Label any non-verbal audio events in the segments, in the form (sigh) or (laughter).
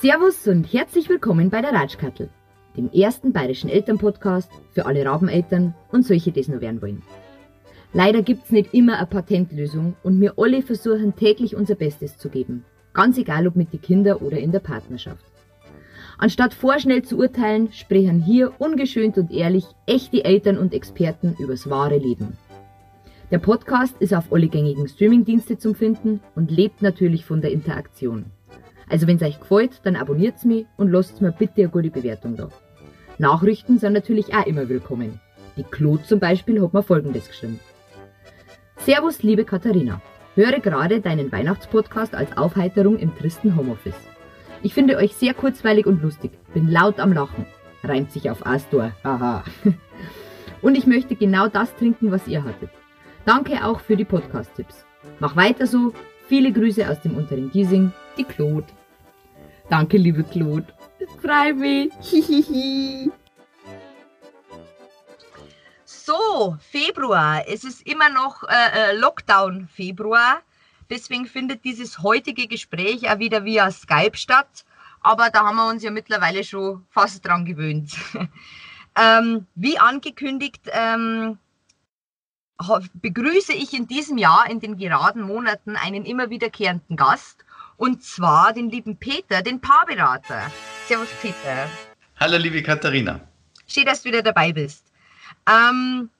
Servus und herzlich willkommen bei der Ratschkattel, dem ersten bayerischen Elternpodcast für alle Rabeneltern und solche, die es nur werden wollen. Leider gibt's nicht immer eine Patentlösung und wir alle versuchen täglich unser Bestes zu geben. Ganz egal ob mit den Kindern oder in der Partnerschaft. Anstatt vorschnell zu urteilen, sprechen hier ungeschönt und ehrlich echte Eltern und Experten übers wahre Leben. Der Podcast ist auf alle gängigen Streamingdienste zum Finden und lebt natürlich von der Interaktion. Also wenn es euch gefällt, dann abonniert's mich und lasst mir bitte eine gute Bewertung da. Nachrichten sind natürlich auch immer willkommen. Die Claude zum Beispiel hat mir folgendes geschrieben. Servus, liebe Katharina. Höre gerade deinen Weihnachtspodcast als Aufheiterung im tristen Homeoffice. Ich finde euch sehr kurzweilig und lustig. Bin laut am Lachen. Reimt sich auf Astor. Haha. (laughs) Und ich möchte genau das trinken, was ihr hattet. Danke auch für die Podcast-Tipps. Mach weiter so. Viele Grüße aus dem unteren Giesing. Die Claude. Danke, liebe Claude. Freut mich. Hihihi. (laughs) So, Februar. Es ist immer noch äh, äh, Lockdown Februar. Deswegen findet dieses heutige Gespräch auch wieder via Skype statt. Aber da haben wir uns ja mittlerweile schon fast dran gewöhnt. (laughs) ähm, wie angekündigt, ähm, begrüße ich in diesem Jahr, in den geraden Monaten, einen immer wiederkehrenden Gast. Und zwar den lieben Peter, den Paarberater. Servus, Peter. Hallo, liebe Katharina. Schön, dass du wieder dabei bist. Ähm,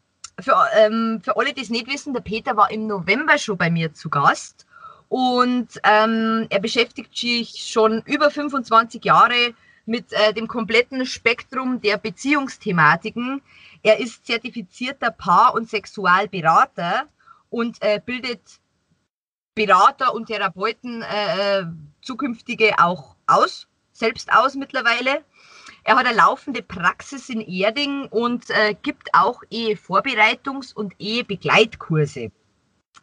für, ähm, für alle, die es nicht wissen, der Peter war im November schon bei mir zu Gast und ähm, er beschäftigt sich schon über 25 Jahre mit äh, dem kompletten Spektrum der Beziehungsthematiken. Er ist zertifizierter Paar- und Sexualberater und äh, bildet Berater und Therapeuten äh, äh zukünftige auch aus, selbst aus mittlerweile. Er hat eine laufende Praxis in Erding und äh, gibt auch Ehevorbereitungs- und Ehebegleitkurse.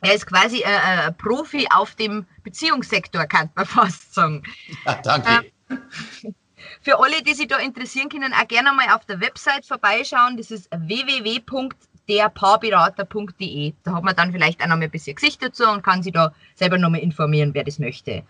Er ist quasi äh, äh, Profi auf dem Beziehungssektor, kann man (laughs) fast sagen. Ja, danke. Ähm, für alle, die sich da interessieren können, auch gerne mal auf der Website vorbeischauen. Das ist www.derpaarberater.de. Da hat man dann vielleicht auch noch mal ein bisschen Gesicht dazu und kann sich da selber noch mal informieren, wer das möchte.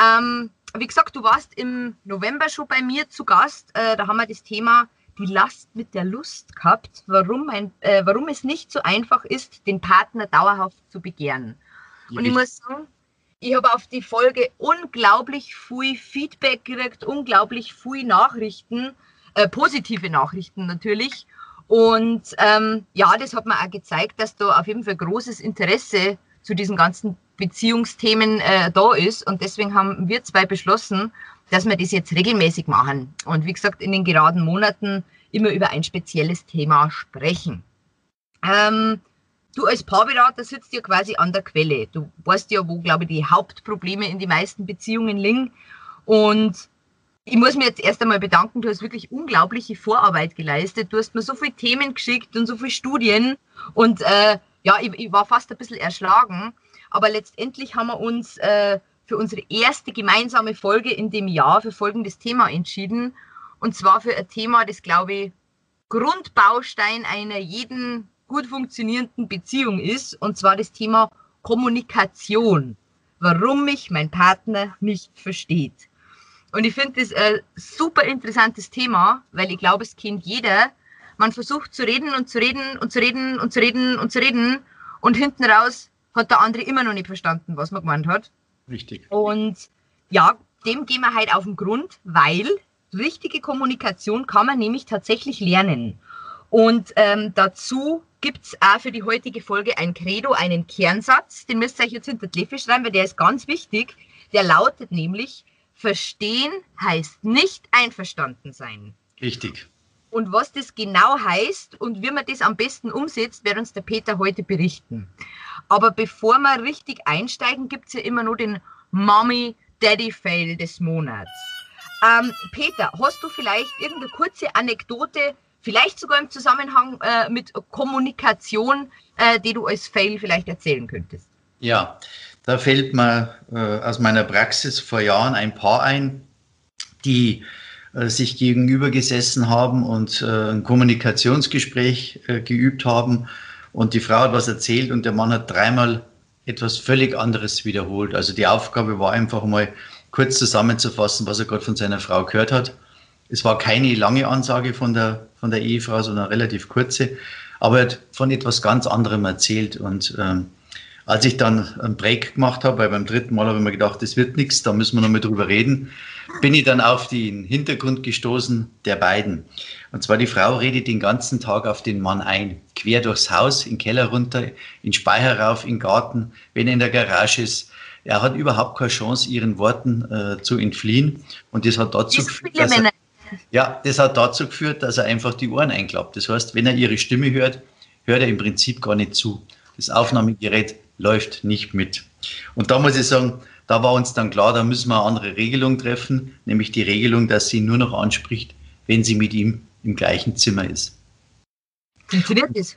Ähm, wie gesagt, du warst im November schon bei mir zu Gast. Äh, da haben wir das Thema die Last mit der Lust gehabt, warum, ein, äh, warum es nicht so einfach ist, den Partner dauerhaft zu begehren. Und ich muss sagen, ich habe auf die Folge unglaublich viel Feedback gekriegt, unglaublich viel Nachrichten, äh, positive Nachrichten natürlich. Und ähm, ja, das hat mir auch gezeigt, dass da auf jeden Fall großes Interesse zu diesen ganzen Beziehungsthemen äh, da ist. Und deswegen haben wir zwei beschlossen, dass wir das jetzt regelmäßig machen. Und wie gesagt, in den geraden Monaten immer über ein spezielles Thema sprechen. Ähm, du als Paarberater sitzt ja quasi an der Quelle. Du weißt ja, wo, glaube ich, die Hauptprobleme in die meisten Beziehungen liegen. Und ich muss mir jetzt erst einmal bedanken, du hast wirklich unglaubliche Vorarbeit geleistet. Du hast mir so viele Themen geschickt und so viele Studien. Und äh, ja, ich, ich, war fast ein bisschen erschlagen. Aber letztendlich haben wir uns äh, für unsere erste gemeinsame Folge in dem Jahr für folgendes Thema entschieden. Und zwar für ein Thema, das, glaube ich, Grundbaustein einer jeden gut funktionierenden Beziehung ist. Und zwar das Thema Kommunikation. Warum mich mein Partner nicht versteht. Und ich finde das ein super interessantes Thema, weil ich glaube, es kennt jeder. Man versucht zu reden und zu reden und zu reden und zu reden und zu reden und hinten raus hat der andere immer noch nicht verstanden, was man gemeint hat. Richtig. Und ja, dem gehen wir halt auf den Grund, weil richtige Kommunikation kann man nämlich tatsächlich lernen. Und ähm, dazu gibt's auch für die heutige Folge ein Credo, einen Kernsatz, den müsst ihr euch jetzt hinter die Lefe schreiben, weil der ist ganz wichtig. Der lautet nämlich, verstehen heißt nicht einverstanden sein. Richtig. Und was das genau heißt und wie man das am besten umsetzt, wird uns der Peter heute berichten. Aber bevor wir richtig einsteigen, gibt es ja immer nur den Mommy-Daddy-Fail des Monats. Ähm, Peter, hast du vielleicht irgendeine kurze Anekdote, vielleicht sogar im Zusammenhang äh, mit Kommunikation, äh, die du als Fail vielleicht erzählen könntest? Ja, da fällt mir äh, aus meiner Praxis vor Jahren ein Paar ein, die sich gegenüber gesessen haben und äh, ein Kommunikationsgespräch äh, geübt haben. Und die Frau hat was erzählt und der Mann hat dreimal etwas völlig anderes wiederholt. Also die Aufgabe war einfach mal kurz zusammenzufassen, was er gerade von seiner Frau gehört hat. Es war keine lange Ansage von der, von der Ehefrau, sondern relativ kurze. Aber er hat von etwas ganz anderem erzählt. Und ähm, als ich dann einen Break gemacht habe, weil beim dritten Mal habe ich mir gedacht, das wird nichts, da müssen wir noch mal drüber reden, bin ich dann auf den Hintergrund gestoßen der beiden. Und zwar die Frau redet den ganzen Tag auf den Mann ein. Quer durchs Haus, in den Keller runter, in den Speicher rauf, in den Garten, wenn er in der Garage ist. Er hat überhaupt keine Chance, ihren Worten äh, zu entfliehen. Und das hat dazu geführt, dass er, ja, das hat dazu geführt, dass er einfach die Ohren einklappt. Das heißt, wenn er ihre Stimme hört, hört er im Prinzip gar nicht zu. Das Aufnahmegerät läuft nicht mit. Und da muss ich sagen, da war uns dann klar, da müssen wir eine andere Regelung treffen, nämlich die Regelung, dass sie nur noch anspricht, wenn sie mit ihm im gleichen Zimmer ist. Funktioniert das?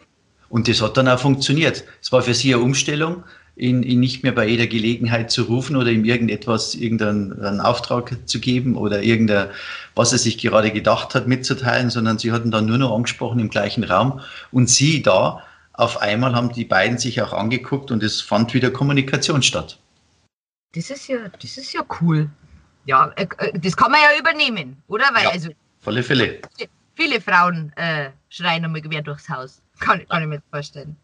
Und das hat dann auch funktioniert. Es war für sie eine Umstellung, ihn, ihn nicht mehr bei jeder Gelegenheit zu rufen oder ihm irgendetwas, irgendeinen Auftrag zu geben oder irgendein, was er sich gerade gedacht hat, mitzuteilen, sondern sie hatten dann nur noch angesprochen im gleichen Raum und sie da, auf einmal haben die beiden sich auch angeguckt und es fand wieder Kommunikation statt. Das ist ja, das ist ja cool. Ja, äh, äh, das kann man ja übernehmen, oder? Weil Ja. also Volle Fälle. viele Frauen äh, schreien einmal quer durchs Haus. Kann, kann ich mir vorstellen.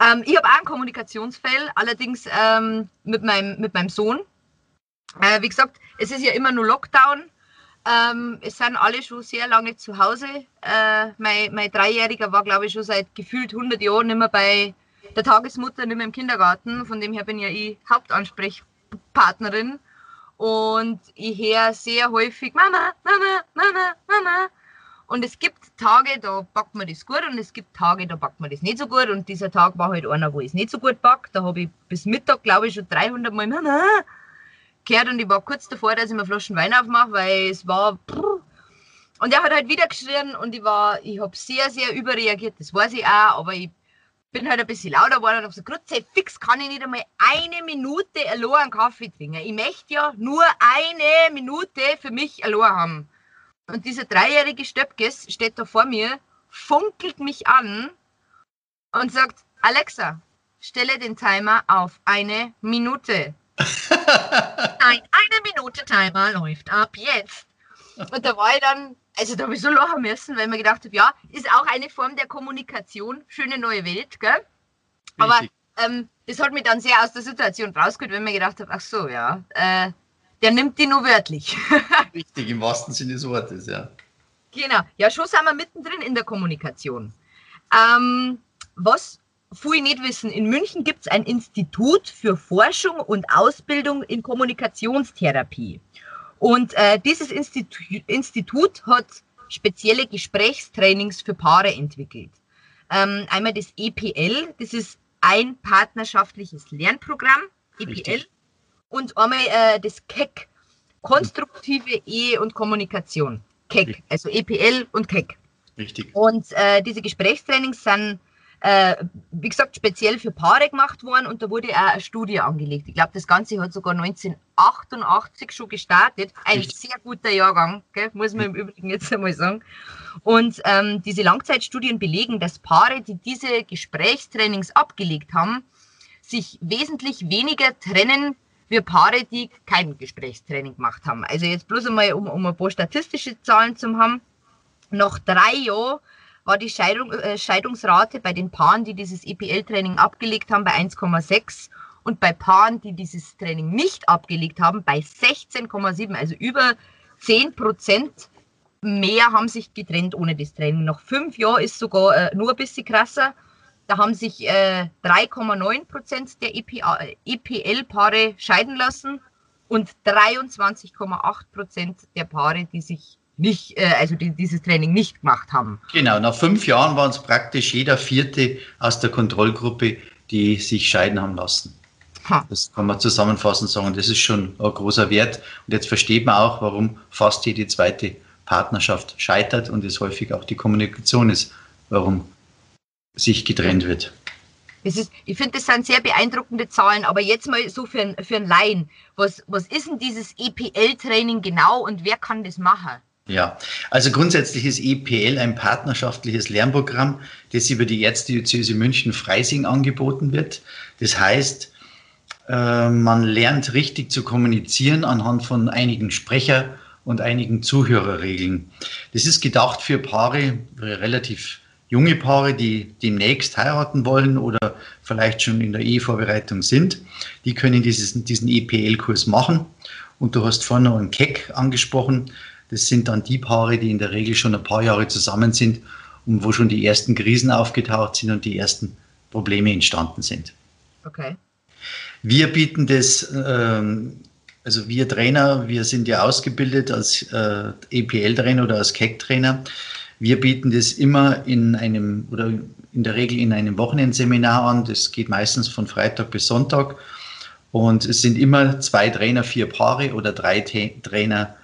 Ähm, ich habe auch einen Kommunikationsfall, allerdings ähm, mit, meinem, mit meinem Sohn. Äh, wie gesagt, es ist ja immer nur Lockdown. Ähm, es sind alle schon sehr lange zu Hause. Äh, mein, mein Dreijähriger war, glaube ich, schon seit gefühlt 100 Jahren nicht mehr bei der Tagesmutter, nicht mehr im Kindergarten. Von dem her bin ja ich Hauptansprechpartnerin. Und ich höre sehr häufig Mama, Mama, Mama, Mama. Und es gibt Tage, da backt man das gut und es gibt Tage, da backt man das nicht so gut. Und dieser Tag war halt einer, wo ich es nicht so gut backt. Da habe ich bis Mittag, glaube ich, schon 300 Mal Mama gehört und ich war kurz davor, dass ich mir Flaschen Wein aufmache, weil es war. Und er hat halt wieder geschrien und ich war, ich habe sehr, sehr überreagiert, das weiß ich auch, aber ich bin halt ein bisschen lauter geworden und habe gesagt, Grütze, fix kann ich nicht einmal eine Minute allein einen Kaffee trinken. Ich möchte ja nur eine Minute für mich allein haben. Und dieser dreijährige Stöpkes steht da vor mir, funkelt mich an und sagt, Alexa, stelle den Timer auf eine Minute. Nein, eine Minute Timer läuft ab jetzt. Und da war ich dann, also da habe ich so lachen müssen, weil ich mir gedacht habe, ja, ist auch eine Form der Kommunikation, schöne neue Welt, gell? Aber ähm, das hat mich dann sehr aus der Situation rausgeholt, wenn ich mir gedacht habe, ach so, ja, äh, der nimmt die nur wörtlich. (laughs) Richtig, im wahrsten Sinne des Wortes, ja. Genau. Ja, schon sind wir mittendrin in der Kommunikation. Ähm, was viele nicht wissen, in München gibt es ein Institut für Forschung und Ausbildung in Kommunikationstherapie. Und äh, dieses Institut, Institut hat spezielle Gesprächstrainings für Paare entwickelt. Ähm, einmal das EPL, das ist ein partnerschaftliches Lernprogramm, EPL, Richtig. und einmal äh, das KEC, konstruktive Ehe und Kommunikation. KEC, also EPL und KEC. Richtig. Und äh, diese Gesprächstrainings sind, äh, wie gesagt, speziell für Paare gemacht worden und da wurde auch eine Studie angelegt. Ich glaube, das Ganze hat sogar 1988 schon gestartet. Ein Richtig. sehr guter Jahrgang, gell? muss man im Übrigen jetzt einmal sagen. Und ähm, diese Langzeitstudien belegen, dass Paare, die diese Gesprächstrainings abgelegt haben, sich wesentlich weniger trennen wie Paare, die kein Gesprächstraining gemacht haben. Also jetzt bloß einmal, um, um ein paar statistische Zahlen zu haben. Nach drei Jahren war die Scheidung, äh, Scheidungsrate bei den Paaren, die dieses EPL-Training abgelegt haben, bei 1,6 und bei Paaren, die dieses Training nicht abgelegt haben, bei 16,7. Also über 10 Prozent mehr haben sich getrennt ohne das Training. Nach fünf Jahren ist sogar äh, nur ein bisschen krasser. Da haben sich äh, 3,9 Prozent der EPL-Paare scheiden lassen und 23,8 Prozent der Paare, die sich nicht, äh, also die dieses Training nicht gemacht haben. Genau, nach fünf Jahren waren es praktisch jeder Vierte aus der Kontrollgruppe, die sich scheiden haben lassen. Ha. Das kann man zusammenfassend sagen. Das ist schon ein großer Wert. Und jetzt versteht man auch, warum fast jede zweite Partnerschaft scheitert und es häufig auch die Kommunikation ist, warum sich getrennt wird. Ist, ich finde, das sind sehr beeindruckende Zahlen, aber jetzt mal so für, ein- für einen Laien. Was, was ist denn dieses EPL-Training genau und wer kann das machen? Ja, also grundsätzlich ist EPL ein partnerschaftliches Lernprogramm, das über die Erzdiözese München-Freising angeboten wird. Das heißt, äh, man lernt richtig zu kommunizieren anhand von einigen Sprecher- und einigen Zuhörerregeln. Das ist gedacht für Paare, relativ junge Paare, die demnächst heiraten wollen oder vielleicht schon in der Ehevorbereitung sind. Die können dieses, diesen EPL-Kurs machen. Und du hast vorhin noch einen Keck angesprochen. Das sind dann die Paare, die in der Regel schon ein paar Jahre zusammen sind und wo schon die ersten Krisen aufgetaucht sind und die ersten Probleme entstanden sind. Okay. Wir bieten das, ähm, also wir Trainer, wir sind ja ausgebildet als äh, EPL-Trainer oder als KEC-Trainer. Wir bieten das immer in einem oder in der Regel in einem Wochenendseminar an. Das geht meistens von Freitag bis Sonntag. Und es sind immer zwei Trainer, vier Paare oder drei Trainer,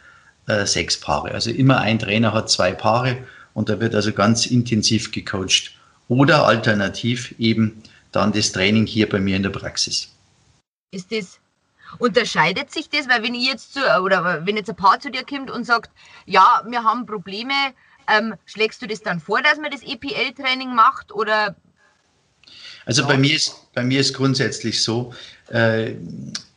äh, sechs Paare. Also immer ein Trainer hat zwei Paare und da wird also ganz intensiv gecoacht. Oder alternativ eben dann das Training hier bei mir in der Praxis. Ist das, unterscheidet sich das? Weil wenn ich jetzt zu, oder wenn jetzt ein Paar zu dir kommt und sagt, ja, wir haben Probleme, ähm, schlägst du das dann vor, dass man das EPL-Training macht oder? Also ja. bei mir ist bei mir ist grundsätzlich so, äh,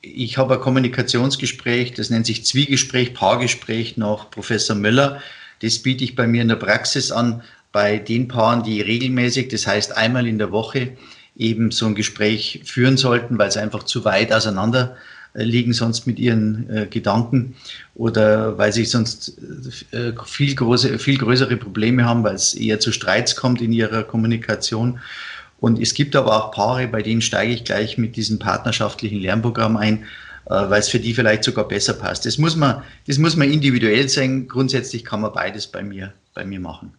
ich habe ein Kommunikationsgespräch, das nennt sich Zwiegespräch, Paargespräch nach Professor Müller. Das biete ich bei mir in der Praxis an, bei den Paaren, die regelmäßig, das heißt einmal in der Woche, eben so ein Gespräch führen sollten, weil sie einfach zu weit auseinander äh, liegen sonst mit ihren äh, Gedanken oder weil sie sonst äh, viel, große, viel größere Probleme haben, weil es eher zu Streits kommt in ihrer Kommunikation. Und es gibt aber auch Paare, bei denen steige ich gleich mit diesem partnerschaftlichen Lernprogramm ein, äh, weil es für die vielleicht sogar besser passt. Das muss man, das muss man individuell sein. Grundsätzlich kann man beides bei mir, bei mir machen.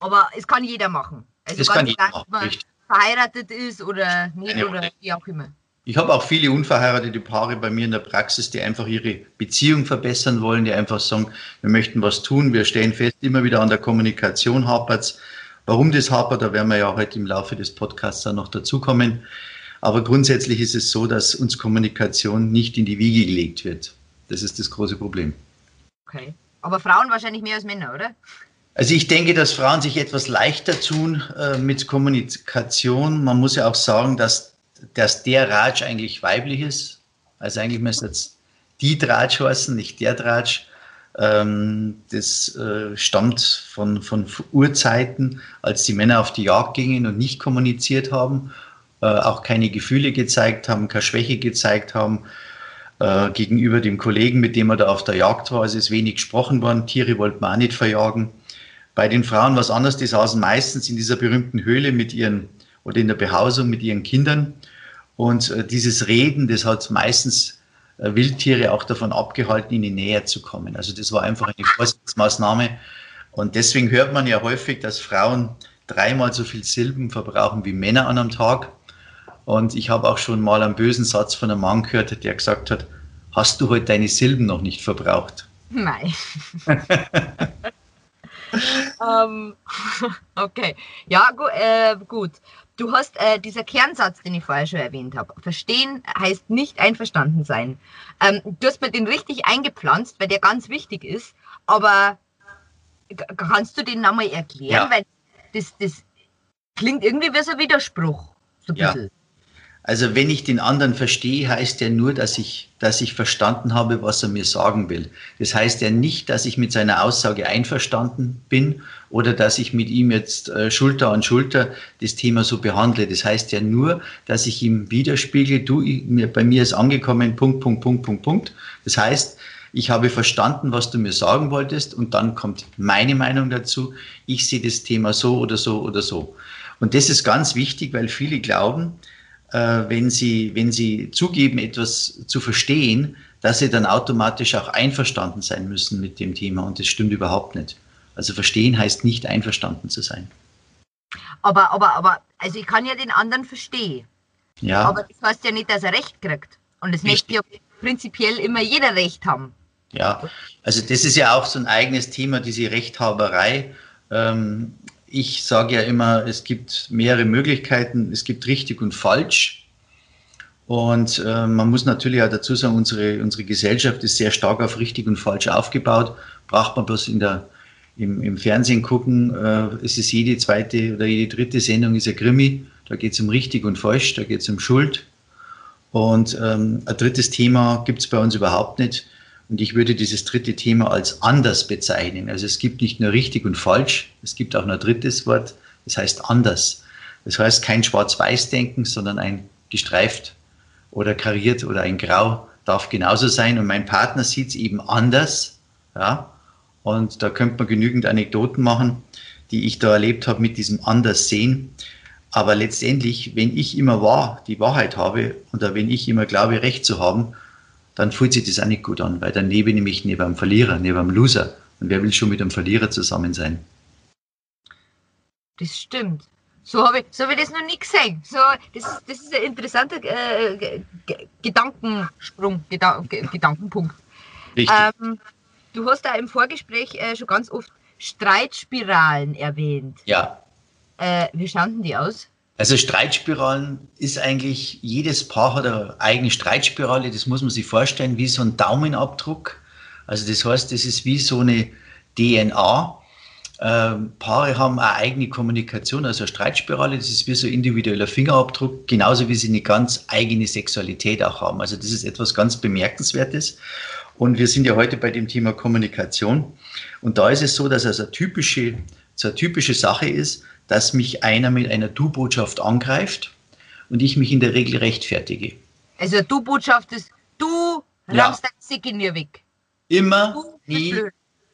Aber es kann jeder machen. Also das kann jeder machen, richtig verheiratet ist oder nicht Eine oder wie auch immer. Ich habe auch viele unverheiratete Paare bei mir in der Praxis, die einfach ihre Beziehung verbessern wollen, die einfach sagen, wir möchten was tun, wir stellen fest, immer wieder an der Kommunikation hapert Warum das hapert, da werden wir ja heute im Laufe des Podcasts dann noch dazukommen. Aber grundsätzlich ist es so, dass uns Kommunikation nicht in die Wiege gelegt wird. Das ist das große Problem. Okay. Aber Frauen wahrscheinlich mehr als Männer, oder? Also ich denke, dass Frauen sich etwas leichter tun äh, mit Kommunikation. Man muss ja auch sagen, dass, dass der Ratsch eigentlich weiblich ist. Also eigentlich müsste jetzt die Tratsch heißen, nicht der Tratsch. Ähm, das äh, stammt von, von Urzeiten, als die Männer auf die Jagd gingen und nicht kommuniziert haben, äh, auch keine Gefühle gezeigt haben, keine Schwäche gezeigt haben. Äh, gegenüber dem Kollegen, mit dem er da auf der Jagd war, es ist wenig gesprochen worden. Tiere wollten man auch nicht verjagen. Bei den Frauen was anderes, die saßen meistens in dieser berühmten Höhle mit ihren oder in der Behausung mit ihren Kindern. Und äh, dieses Reden, das hat meistens Wildtiere auch davon abgehalten, ihnen näher zu kommen. Also das war einfach eine Vorsichtsmaßnahme. Und deswegen hört man ja häufig, dass Frauen dreimal so viel Silben verbrauchen wie Männer an einem Tag. Und ich habe auch schon mal einen bösen Satz von einem Mann gehört, der gesagt hat, hast du heute deine Silben noch nicht verbraucht? Nein. (laughs) ähm, (laughs) okay, ja, gu äh, gut. Du hast äh, dieser Kernsatz, den ich vorher schon erwähnt habe. Verstehen heißt nicht einverstanden sein. Ähm, du hast mir den richtig eingepflanzt, weil der ganz wichtig ist. Aber kannst du den nochmal erklären? Ja. Weil das, das klingt irgendwie wie so ein Widerspruch. So ein ja. bisschen. Also wenn ich den anderen verstehe, heißt ja nur, dass ich, dass ich verstanden habe, was er mir sagen will. Das heißt ja nicht, dass ich mit seiner Aussage einverstanden bin oder dass ich mit ihm jetzt äh, Schulter an Schulter das Thema so behandle. Das heißt ja nur, dass ich ihm widerspiegel, du, mir, bei mir ist angekommen, Punkt, Punkt, Punkt, Punkt, Punkt. Das heißt, ich habe verstanden, was du mir sagen wolltest und dann kommt meine Meinung dazu. Ich sehe das Thema so oder so oder so. Und das ist ganz wichtig, weil viele glauben, wenn, sie, wenn sie zugeben, etwas zu verstehen, dass sie dann automatisch auch einverstanden sein müssen mit dem Thema. Und das stimmt überhaupt nicht. Also verstehen heißt nicht einverstanden zu sein. Aber, aber, aber, also ich kann ja den anderen verstehen. Ja. Aber das heißt ja nicht, dass er Recht kriegt. Und es möchte ja prinzipiell immer jeder Recht haben. Ja, also das ist ja auch so ein eigenes Thema, diese Rechthaberei. Ähm, ich sage ja immer, es gibt mehrere Möglichkeiten, es gibt richtig und falsch. Und äh, man muss natürlich auch dazu sagen, unsere, unsere Gesellschaft ist sehr stark auf richtig und falsch aufgebaut. Braucht man bloß in der, im, im Fernsehen gucken, äh, es ist jede zweite oder jede dritte Sendung ist ein Krimi. Da geht es um richtig und falsch, da geht es um Schuld. Und ähm, ein drittes Thema gibt es bei uns überhaupt nicht. Und ich würde dieses dritte Thema als anders bezeichnen. Also es gibt nicht nur richtig und falsch, es gibt auch noch ein drittes Wort, das heißt anders. Das heißt kein Schwarz-Weiß-Denken, sondern ein gestreift oder kariert oder ein Grau darf genauso sein. Und mein Partner sieht es eben anders. Ja? Und da könnte man genügend Anekdoten machen, die ich da erlebt habe mit diesem Anderssehen. Aber letztendlich, wenn ich immer wahr, die Wahrheit habe oder wenn ich immer glaube, Recht zu haben, dann fühlt sich das auch nicht gut an, weil dann lebe ich nämlich neben einem Verlierer, neben einem Loser. Und wer will schon mit einem Verlierer zusammen sein? Das stimmt. So habe ich, so hab ich das noch nie gesehen. So, das, das ist ein interessanter äh, Gedankensprung, Gedan Gedankenpunkt. Ähm, du hast da im Vorgespräch äh, schon ganz oft Streitspiralen erwähnt. Ja. Äh, wie schauen denn die aus? Also Streitspiralen ist eigentlich, jedes Paar hat eine eigene Streitspirale, das muss man sich vorstellen, wie so ein Daumenabdruck. Also das heißt, das ist wie so eine DNA. Ähm, Paare haben eine eigene Kommunikation, also eine Streitspirale, das ist wie so ein individueller Fingerabdruck, genauso wie sie eine ganz eigene Sexualität auch haben. Also das ist etwas ganz Bemerkenswertes. Und wir sind ja heute bei dem Thema Kommunikation. Und da ist es so, dass also eine typische, so eine typische Sache ist, dass mich einer mit einer Du-Botschaft angreift und ich mich in der Regel rechtfertige. Also Du-Botschaft ist, du ja. rammst dein Sick in mir weg. Immer, nie,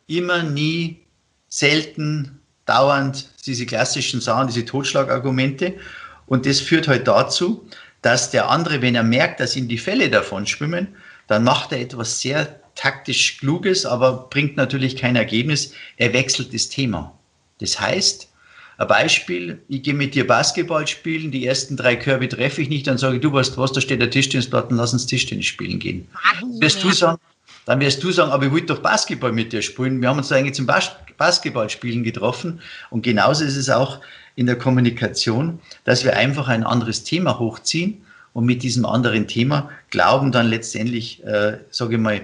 immer, nie, selten, dauernd diese klassischen Sachen, diese Totschlagargumente. Und das führt halt dazu, dass der andere, wenn er merkt, dass ihm die Fälle davon schwimmen, dann macht er etwas sehr taktisch Kluges, aber bringt natürlich kein Ergebnis. Er wechselt das Thema. Das heißt, ein Beispiel, ich gehe mit dir Basketball spielen, die ersten drei Körbe treffe ich nicht, dann sage ich, du weißt was, da steht der Tischtennisplatten, lass uns Tischtennis spielen gehen. Wirst du sagen, dann wirst du sagen, aber ich wollte doch Basketball mit dir spielen. Wir haben uns da eigentlich zum Bas Basketballspielen getroffen. Und genauso ist es auch in der Kommunikation, dass wir einfach ein anderes Thema hochziehen und mit diesem anderen Thema glauben dann letztendlich, äh, sage ich mal,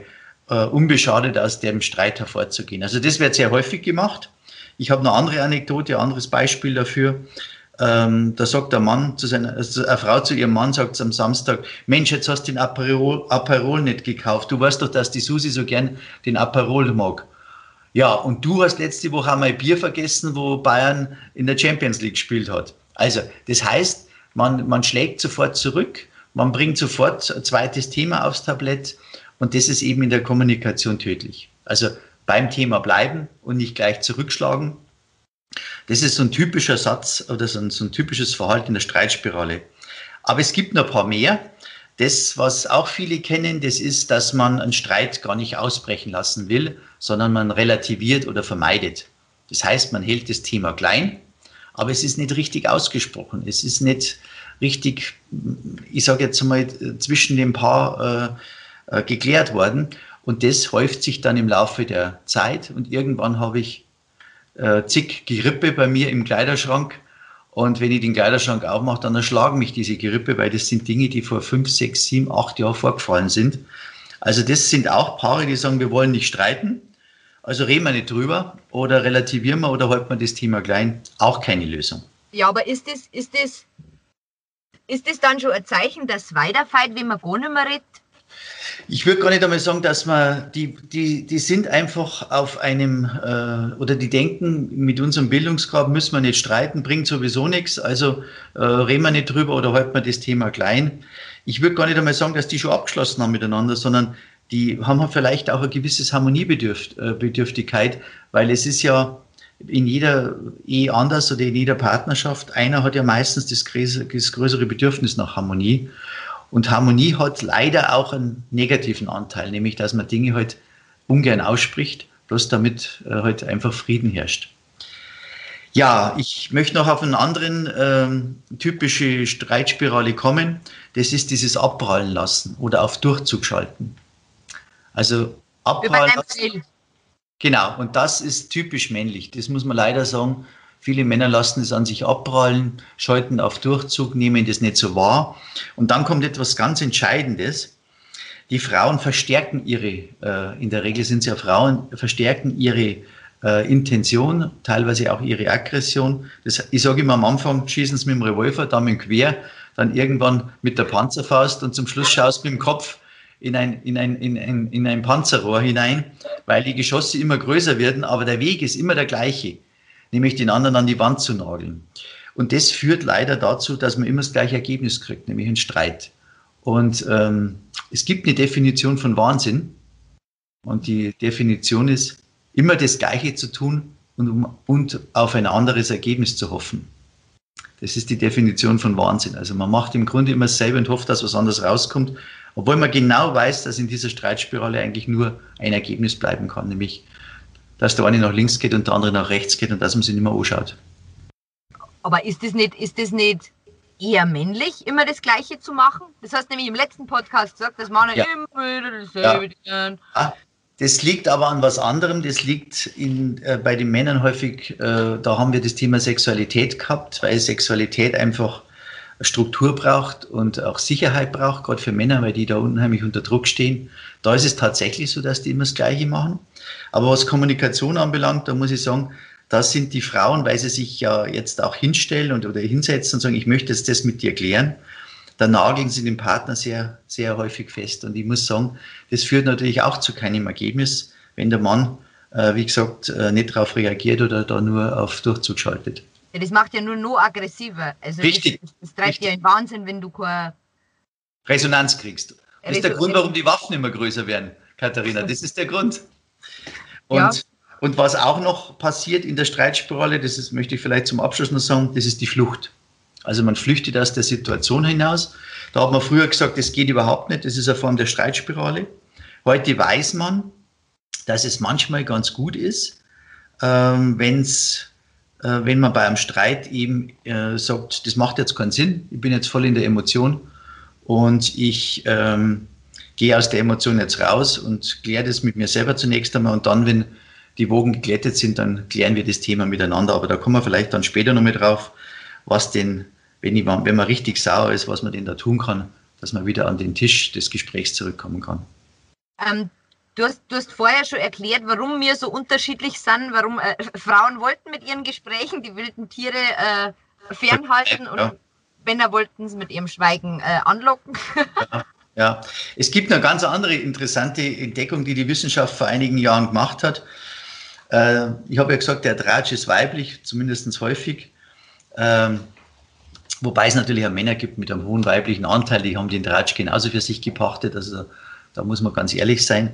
äh, unbeschadet aus dem Streit hervorzugehen. Also das wird sehr häufig gemacht. Ich habe eine andere Anekdote, ein anderes Beispiel dafür. Ähm, da sagt der Mann zu seiner, also eine Frau zu ihrem Mann sagt am Samstag, Mensch, jetzt hast du den Aperol, Aperol nicht gekauft. Du weißt doch, dass die Susi so gern den Aperol mag. Ja, und du hast letzte Woche einmal Bier vergessen, wo Bayern in der Champions League gespielt hat. Also, das heißt, man, man schlägt sofort zurück, man bringt sofort ein zweites Thema aufs Tablett und das ist eben in der Kommunikation tödlich. Also beim Thema bleiben und nicht gleich zurückschlagen. Das ist so ein typischer Satz oder so ein, so ein typisches Verhalten in der Streitspirale. Aber es gibt noch ein paar mehr. Das, was auch viele kennen, das ist, dass man einen Streit gar nicht ausbrechen lassen will, sondern man relativiert oder vermeidet. Das heißt, man hält das Thema klein, aber es ist nicht richtig ausgesprochen. Es ist nicht richtig, ich sage jetzt mal, zwischen dem Paar äh, äh geklärt worden. Und das häuft sich dann im Laufe der Zeit und irgendwann habe ich äh, zig Gerippe bei mir im Kleiderschrank. Und wenn ich den Kleiderschrank aufmache, dann erschlagen mich diese Gerippe, weil das sind Dinge, die vor fünf, sechs, sieben, acht Jahren vorgefallen sind. Also das sind auch Paare, die sagen, wir wollen nicht streiten, also reden wir nicht drüber oder relativieren wir oder halten wir das Thema klein. Auch keine Lösung. Ja, aber ist das, ist das, ist das dann schon ein Zeichen, dass weiterfällt, wenn man gar nicht mehr redet? Ich würde gar nicht einmal sagen, dass man, die, die, die sind einfach auf einem, äh, oder die denken, mit unserem Bildungsgrad müssen wir nicht streiten, bringt sowieso nichts, also äh, reden wir nicht drüber oder halten wir das Thema klein. Ich würde gar nicht einmal sagen, dass die schon abgeschlossen haben miteinander, sondern die haben vielleicht auch ein gewisses Harmoniebedürftigkeit, äh, weil es ist ja in jeder Ehe anders oder in jeder Partnerschaft, einer hat ja meistens das größere Bedürfnis nach Harmonie. Und Harmonie hat leider auch einen negativen Anteil, nämlich dass man Dinge halt ungern ausspricht, bloß damit äh, halt einfach Frieden herrscht. Ja, ich möchte noch auf einen anderen ähm, typische Streitspirale kommen. Das ist dieses Abprallen lassen oder auf Durchzug schalten. Also abprallen lassen. Genau, und das ist typisch männlich. Das muss man leider sagen. Viele Männer lassen es an sich abprallen, schalten auf Durchzug, nehmen das nicht so wahr. Und dann kommt etwas ganz Entscheidendes. Die Frauen verstärken ihre, äh, in der Regel sind es ja Frauen, verstärken ihre äh, Intention, teilweise auch ihre Aggression. Das, ich sage immer am Anfang, schießen sie mit dem Revolver, Daumen quer, dann irgendwann mit der Panzerfaust und zum Schluss schaust du mit dem Kopf in ein, in, ein, in, ein, in ein Panzerrohr hinein, weil die Geschosse immer größer werden, aber der Weg ist immer der gleiche nämlich den anderen an die Wand zu nageln. Und das führt leider dazu, dass man immer das gleiche Ergebnis kriegt, nämlich einen Streit. Und ähm, es gibt eine Definition von Wahnsinn. Und die Definition ist, immer das Gleiche zu tun und, um, und auf ein anderes Ergebnis zu hoffen. Das ist die Definition von Wahnsinn. Also man macht im Grunde immer dasselbe und hofft, dass was anderes rauskommt, obwohl man genau weiß, dass in dieser Streitspirale eigentlich nur ein Ergebnis bleiben kann, nämlich dass der eine nach links geht und der andere nach rechts geht und dass man sich nicht mehr anschaut. Aber ist das nicht, ist das nicht eher männlich, immer das Gleiche zu machen? Das hast du nämlich im letzten Podcast gesagt, dass Männer ja. immer wieder dasselbe ja. Ah, das liegt aber an was anderem. Das liegt in, äh, bei den Männern häufig, äh, da haben wir das Thema Sexualität gehabt, weil Sexualität einfach Struktur braucht und auch Sicherheit braucht, gerade für Männer, weil die da unheimlich unter Druck stehen. Da ist es tatsächlich so, dass die immer das Gleiche machen. Aber was Kommunikation anbelangt, da muss ich sagen, das sind die Frauen, weil sie sich ja jetzt auch hinstellen und, oder hinsetzen und sagen, ich möchte jetzt das mit dir klären. Da nageln sie den Partner sehr, sehr häufig fest. Und ich muss sagen, das führt natürlich auch zu keinem Ergebnis, wenn der Mann, äh, wie gesagt, äh, nicht darauf reagiert oder da nur auf Durchzug schaltet. Ja, das macht ja nur noch aggressiver. Also Richtig. Das, das treibt Richtig. ja in Wahnsinn, wenn du keine Resonanz kriegst. Das ist der Grund, warum die Waffen immer größer werden, Katharina. Das ist der Grund. Und, ja. und was auch noch passiert in der Streitspirale, das ist, möchte ich vielleicht zum Abschluss noch sagen, das ist die Flucht. Also man flüchtet aus der Situation hinaus. Da hat man früher gesagt, das geht überhaupt nicht, das ist eine Form der Streitspirale. Heute weiß man, dass es manchmal ganz gut ist, ähm, wenn's, äh, wenn man bei einem Streit eben äh, sagt, das macht jetzt keinen Sinn, ich bin jetzt voll in der Emotion und ich ähm, gehe aus der Emotion jetzt raus und kläre das mit mir selber zunächst einmal und dann, wenn die Wogen geglättet sind, dann klären wir das Thema miteinander. Aber da kommen wir vielleicht dann später noch mit drauf, was denn, wenn, ich, wenn man richtig sauer ist, was man denn da tun kann, dass man wieder an den Tisch des Gesprächs zurückkommen kann. Ähm, du, hast, du hast vorher schon erklärt, warum wir so unterschiedlich sind, warum äh, Frauen wollten mit ihren Gesprächen die wilden Tiere äh, fernhalten ja. und Männer wollten es mit ihrem Schweigen äh, anlocken. (laughs) Ja. Ja, es gibt eine ganz andere interessante Entdeckung, die die Wissenschaft vor einigen Jahren gemacht hat. Äh, ich habe ja gesagt, der Tratsch ist weiblich, zumindest häufig. Ähm, wobei es natürlich auch Männer gibt mit einem hohen weiblichen Anteil, die haben den Tratsch genauso für sich gepachtet. Also da muss man ganz ehrlich sein.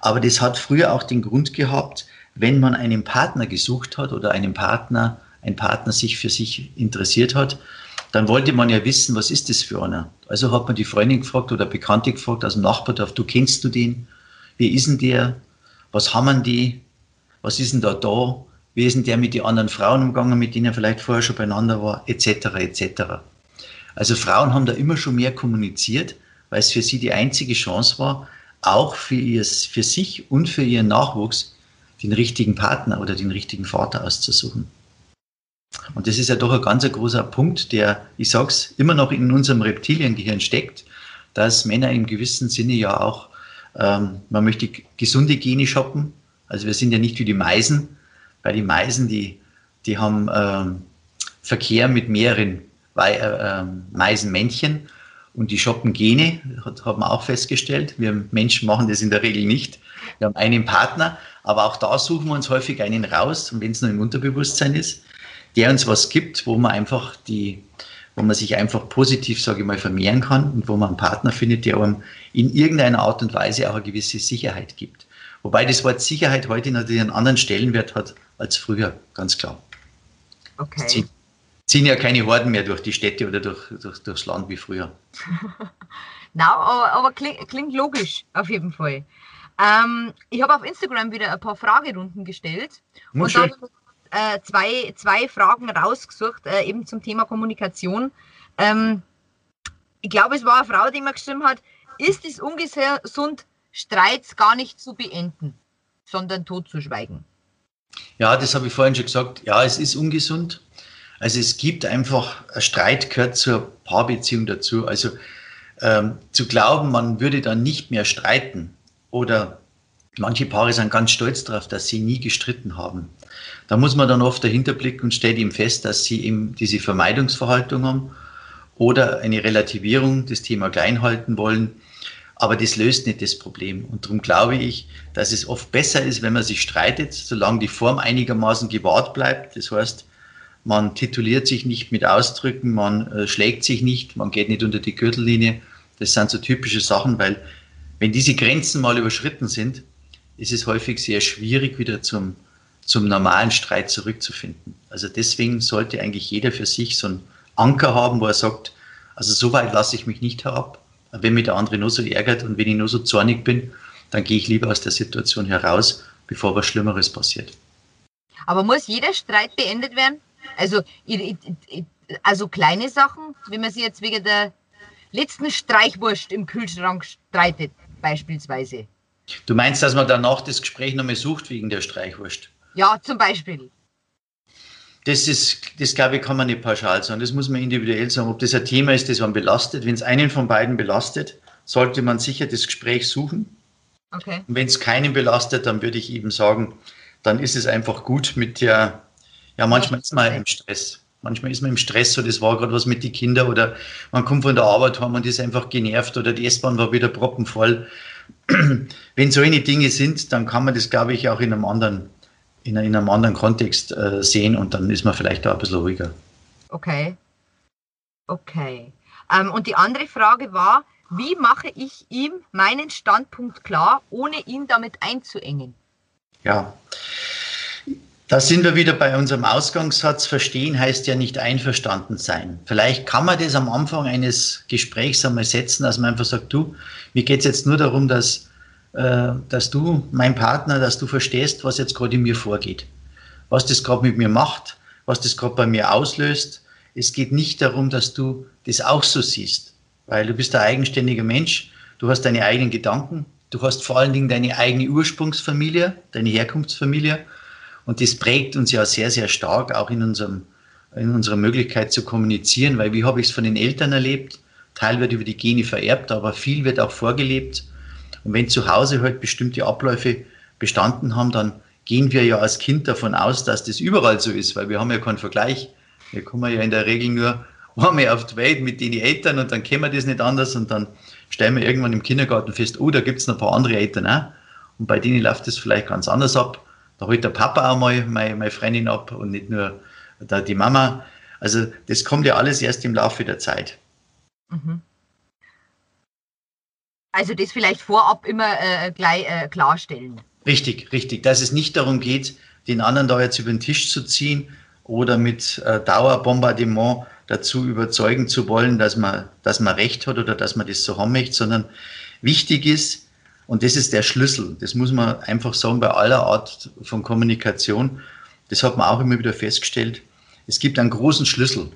Aber das hat früher auch den Grund gehabt, wenn man einen Partner gesucht hat oder einen Partner, ein Partner sich für sich interessiert hat, dann wollte man ja wissen, was ist das für einer. Also hat man die Freundin gefragt oder Bekannte gefragt aus dem Nachbardorf, du kennst du den? Wie ist denn der? Was haben die? Was ist denn da da? Wie ist denn der mit den anderen Frauen umgegangen, mit denen er vielleicht vorher schon beieinander war? Etc. etc. Also Frauen haben da immer schon mehr kommuniziert, weil es für sie die einzige Chance war, auch für, ihr, für sich und für ihren Nachwuchs den richtigen Partner oder den richtigen Vater auszusuchen. Und das ist ja doch ein ganz großer Punkt, der, ich sage es, immer noch in unserem Reptiliengehirn steckt, dass Männer im gewissen Sinne ja auch, ähm, man möchte gesunde Gene shoppen. Also wir sind ja nicht wie die Meisen, weil die Meisen, die, die haben ähm, Verkehr mit mehreren äh, äh, Meisenmännchen und die shoppen Gene, hat, hat man auch festgestellt. Wir Menschen machen das in der Regel nicht. Wir haben einen Partner, aber auch da suchen wir uns häufig einen raus, und wenn es nur im Unterbewusstsein ist der uns was gibt, wo man einfach die, wo man sich einfach positiv, sage ich mal, vermehren kann und wo man einen Partner findet, der einem in irgendeiner Art und Weise auch eine gewisse Sicherheit gibt. Wobei das Wort Sicherheit heute natürlich einen anderen Stellenwert hat als früher, ganz klar. Okay. Es ziehen, ja keine Horden mehr durch die Städte oder durch, durch, durchs Land wie früher. (laughs) Na, aber, aber klingt, klingt, logisch, auf jeden Fall. Ähm, ich habe auf Instagram wieder ein paar Fragerunden gestellt. Muss und schön. da äh, zwei, zwei Fragen rausgesucht, äh, eben zum Thema Kommunikation. Ähm, ich glaube, es war eine Frau, die mir geschrieben hat, ist es ungesund, Streits gar nicht zu beenden, sondern totzuschweigen? Ja, das habe ich vorhin schon gesagt. Ja, es ist ungesund. Also es gibt einfach, ein Streit gehört zur Paarbeziehung dazu. Also ähm, zu glauben, man würde dann nicht mehr streiten oder manche Paare sind ganz stolz darauf, dass sie nie gestritten haben. Da muss man dann oft dahinter blicken und stellt ihm fest, dass sie eben diese Vermeidungsverhaltung haben oder eine Relativierung des Thema klein halten wollen. Aber das löst nicht das Problem. Und darum glaube ich, dass es oft besser ist, wenn man sich streitet, solange die Form einigermaßen gewahrt bleibt. Das heißt, man tituliert sich nicht mit Ausdrücken, man äh, schlägt sich nicht, man geht nicht unter die Gürtellinie. Das sind so typische Sachen, weil wenn diese Grenzen mal überschritten sind, ist es häufig sehr schwierig, wieder zum, zum normalen Streit zurückzufinden. Also deswegen sollte eigentlich jeder für sich so einen Anker haben, wo er sagt, also so weit lasse ich mich nicht herab. Wenn mich der andere nur so ärgert und wenn ich nur so zornig bin, dann gehe ich lieber aus der Situation heraus, bevor was Schlimmeres passiert. Aber muss jeder Streit beendet werden? Also, also kleine Sachen, wenn man sich jetzt wegen der letzten Streichwurst im Kühlschrank streitet, beispielsweise. Du meinst, dass man danach das Gespräch nochmal sucht wegen der Streichwurst? Ja, zum Beispiel. Das ist, das glaube ich, kann man nicht pauschal sagen. Das muss man individuell sagen. Ob das ein Thema ist, das man belastet. Wenn es einen von beiden belastet, sollte man sicher das Gespräch suchen. Okay. Und wenn es keinen belastet, dann würde ich eben sagen, dann ist es einfach gut mit der, ja, manchmal ist man im Stress. Manchmal ist man im Stress, so das war gerade was mit den Kindern oder man kommt von der Arbeit heim und ist einfach genervt oder die S-Bahn war wieder proppenvoll. (clears throat) Wenn solche Dinge sind, dann kann man das, glaube ich, auch in einem anderen, in, in einem anderen Kontext äh, sehen und dann ist man vielleicht auch ein bisschen ruhiger. Okay. Okay. Ähm, und die andere Frage war, wie mache ich ihm meinen Standpunkt klar, ohne ihn damit einzuengen? Ja, da sind wir wieder bei unserem Ausgangssatz. Verstehen heißt ja nicht einverstanden sein. Vielleicht kann man das am Anfang eines Gesprächs einmal setzen, dass man einfach sagt, du, mir geht es jetzt nur darum, dass, äh, dass du, mein Partner, dass du verstehst, was jetzt gerade in mir vorgeht. Was das gerade mit mir macht, was das gerade bei mir auslöst. Es geht nicht darum, dass du das auch so siehst, weil du bist ein eigenständiger Mensch, du hast deine eigenen Gedanken, du hast vor allen Dingen deine eigene Ursprungsfamilie, deine Herkunftsfamilie und das prägt uns ja sehr, sehr stark auch in, unserem, in unserer Möglichkeit zu kommunizieren, weil wie habe ich es von den Eltern erlebt? Teil wird über die Gene vererbt, aber viel wird auch vorgelebt. Und wenn zu Hause halt bestimmte Abläufe bestanden haben, dann gehen wir ja als Kind davon aus, dass das überall so ist, weil wir haben ja keinen Vergleich. Wir kommen ja in der Regel nur einmal auf die Welt mit den Eltern und dann kennen wir das nicht anders und dann stellen wir irgendwann im Kindergarten fest, oh, da gibt es noch ein paar andere Eltern auch. Und bei denen läuft das vielleicht ganz anders ab. Da holt der Papa auch mal meine, meine Freundin ab und nicht nur da die Mama. Also das kommt ja alles erst im Laufe der Zeit. Mhm. Also das vielleicht vorab immer äh, gleich äh, klarstellen. Richtig, richtig. Dass es nicht darum geht, den anderen da jetzt über den Tisch zu ziehen oder mit äh, Dauerbombardement dazu überzeugen zu wollen, dass man, dass man recht hat oder dass man das so haben möchte, sondern wichtig ist, und das ist der Schlüssel. Das muss man einfach sagen bei aller Art von Kommunikation. Das hat man auch immer wieder festgestellt. Es gibt einen großen Schlüssel,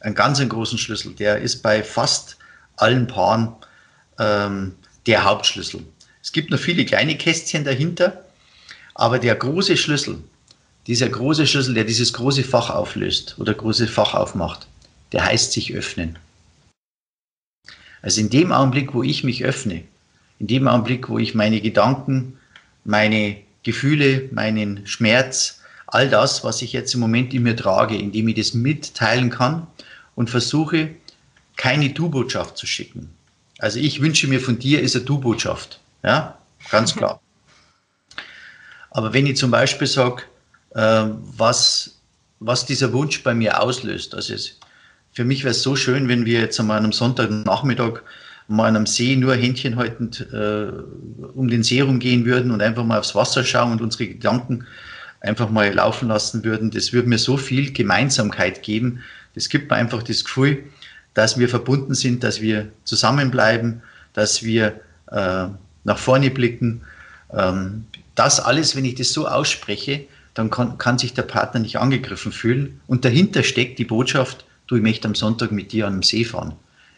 einen ganz großen Schlüssel. Der ist bei fast allen Paaren ähm, der Hauptschlüssel. Es gibt noch viele kleine Kästchen dahinter, aber der große Schlüssel, dieser große Schlüssel, der dieses große Fach auflöst oder große Fach aufmacht, der heißt sich öffnen. Also in dem Augenblick, wo ich mich öffne, in dem Augenblick, wo ich meine Gedanken, meine Gefühle, meinen Schmerz, all das, was ich jetzt im Moment in mir trage, indem ich das mitteilen kann und versuche, keine Du-Botschaft zu schicken. Also ich wünsche mir von dir ist eine Du-Botschaft. Ja, ganz klar. (laughs) Aber wenn ich zum Beispiel sage, äh, was, was dieser Wunsch bei mir auslöst, also es, für mich wäre es so schön, wenn wir jetzt einmal an einem Sonntagnachmittag mal einem See nur Händchen haltend äh, um den See rumgehen würden und einfach mal aufs Wasser schauen und unsere Gedanken einfach mal laufen lassen würden, das würde mir so viel Gemeinsamkeit geben. Das gibt mir einfach das Gefühl, dass wir verbunden sind, dass wir zusammenbleiben, dass wir äh, nach vorne blicken. Ähm, das alles, wenn ich das so ausspreche, dann kann, kann sich der Partner nicht angegriffen fühlen. Und dahinter steckt die Botschaft, du, ich möchte am Sonntag mit dir an den See fahren.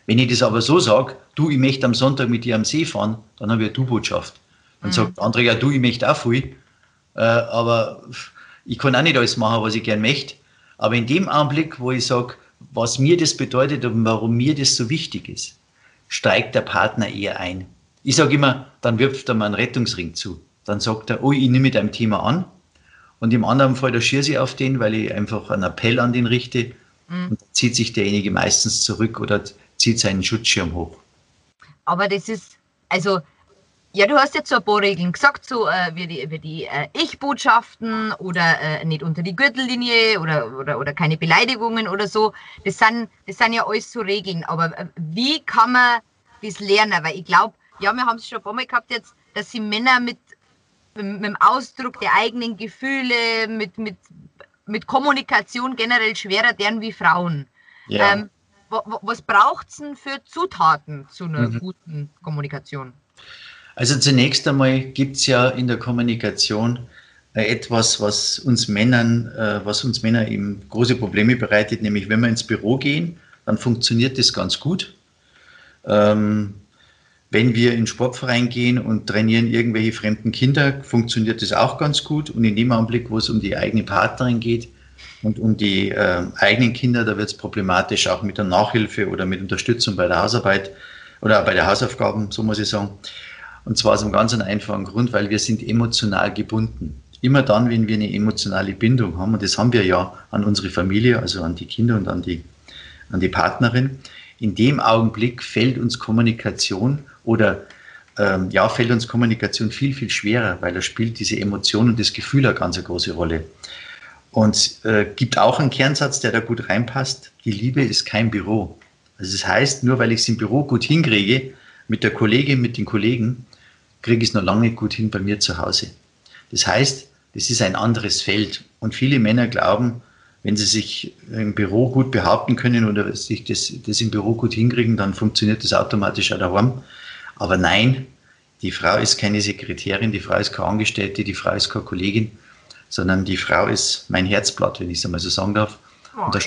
Wenn ich das aber so sage, du, ich möchte am Sonntag mit dir am See fahren, dann habe ich eine Du-Botschaft. Dann mhm. sagt der andere, ja, du, ich möchte auch viel, äh, aber Ich kann auch nicht alles machen, was ich gern möchte. Aber in dem Augenblick, wo ich sage, was mir das bedeutet und warum mir das so wichtig ist, steigt der Partner eher ein. Ich sage immer, dann wirft er mir einen Rettungsring zu. Dann sagt er, oh, ich nehme mit einem Thema an. Und im anderen Fall, da schieße ich auf den, weil ich einfach einen Appell an den richte. Mhm. Und dann zieht sich derjenige meistens zurück oder zieht seinen Schutzschirm hoch. Aber das ist, also ja, du hast jetzt so ein paar Regeln gesagt, so äh, wie die, wie die äh, Ich-Botschaften oder äh, nicht unter die Gürtellinie oder, oder, oder keine Beleidigungen oder so. Das sind, das sind ja alles so Regeln. Aber äh, wie kann man das lernen? Weil ich glaube, ja, wir haben es schon ein paar Mal gehabt jetzt, dass sie Männer mit, mit dem Ausdruck der eigenen Gefühle, mit, mit, mit Kommunikation generell schwerer deren wie Frauen. Ja. Ähm, was braucht es denn für Zutaten zu einer mhm. guten Kommunikation? Also zunächst einmal gibt es ja in der Kommunikation äh, etwas, was uns Männern, äh, was uns Männer eben große Probleme bereitet, nämlich wenn wir ins Büro gehen, dann funktioniert das ganz gut. Ähm, wenn wir in den Sportverein gehen und trainieren irgendwelche fremden Kinder, funktioniert das auch ganz gut. Und in dem Augenblick, wo es um die eigene Partnerin geht und um die äh, eigenen Kinder, da wird es problematisch, auch mit der Nachhilfe oder mit Unterstützung bei der Hausarbeit oder bei der Hausaufgaben, so muss ich sagen. Und zwar aus einem ganz einfachen Grund, weil wir sind emotional gebunden. Immer dann, wenn wir eine emotionale Bindung haben, und das haben wir ja an unsere Familie, also an die Kinder und an die, an die Partnerin, in dem Augenblick fällt uns Kommunikation oder ähm, ja, fällt uns Kommunikation viel, viel schwerer, weil da spielt diese Emotion und das Gefühl eine ganz große Rolle. Und äh, gibt auch einen Kernsatz, der da gut reinpasst. Die Liebe ist kein Büro. Also das heißt, nur weil ich es im Büro gut hinkriege, mit der Kollegin, mit den Kollegen, kriege ich es noch lange gut hin bei mir zu Hause. Das heißt, das ist ein anderes Feld. Und viele Männer glauben, wenn sie sich im Büro gut behaupten können oder sich das, das im Büro gut hinkriegen, dann funktioniert das automatisch auch daheim. Aber nein, die Frau ist keine Sekretärin, die Frau ist keine Angestellte, die Frau ist keine Kollegin, sondern die Frau ist mein Herzblatt, wenn ich es einmal so sagen darf. Und da,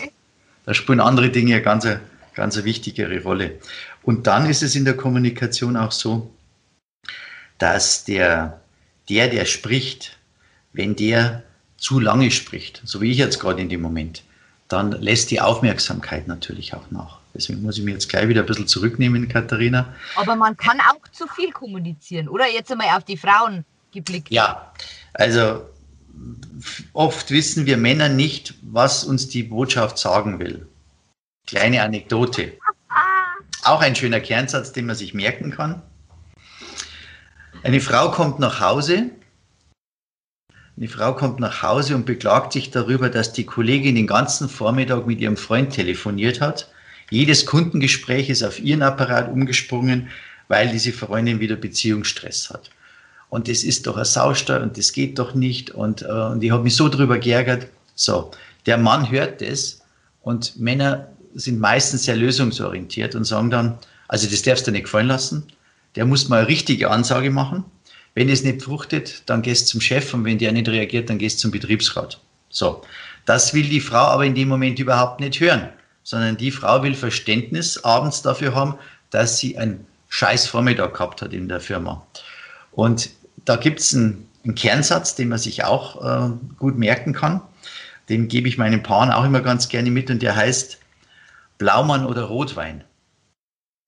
da spielen andere Dinge eine ganz, ganz eine wichtigere Rolle. Und dann ist es in der Kommunikation auch so, dass der, der, der spricht, wenn der zu lange spricht, so wie ich jetzt gerade in dem Moment, dann lässt die Aufmerksamkeit natürlich auch nach. Deswegen muss ich mich jetzt gleich wieder ein bisschen zurücknehmen, Katharina. Aber man kann auch zu viel kommunizieren, oder? Jetzt einmal auf die Frauen geblickt. Ja, also oft wissen wir Männer nicht, was uns die Botschaft sagen will. Kleine Anekdote. Auch ein schöner Kernsatz, den man sich merken kann. Eine Frau kommt nach Hause. Eine Frau kommt nach Hause und beklagt sich darüber, dass die Kollegin den ganzen Vormittag mit ihrem Freund telefoniert hat. Jedes Kundengespräch ist auf ihren Apparat umgesprungen, weil diese Freundin wieder Beziehungsstress hat. Und das ist doch ein Sausteuer und das geht doch nicht. Und, äh, und ich habe mich so drüber geärgert. So, der Mann hört das und Männer sind meistens sehr lösungsorientiert und sagen dann, also das darfst du nicht gefallen lassen der muss mal eine richtige Ansage machen. Wenn es nicht fruchtet, dann gehst zum Chef und wenn der nicht reagiert, dann gehst zum Betriebsrat. So. Das will die Frau aber in dem Moment überhaupt nicht hören, sondern die Frau will Verständnis abends dafür haben, dass sie einen scheiß Vormittag gehabt hat in der Firma. Und da gibt es einen, einen, Kernsatz, den man sich auch äh, gut merken kann. Den gebe ich meinen Paaren auch immer ganz gerne mit und der heißt Blaumann oder Rotwein.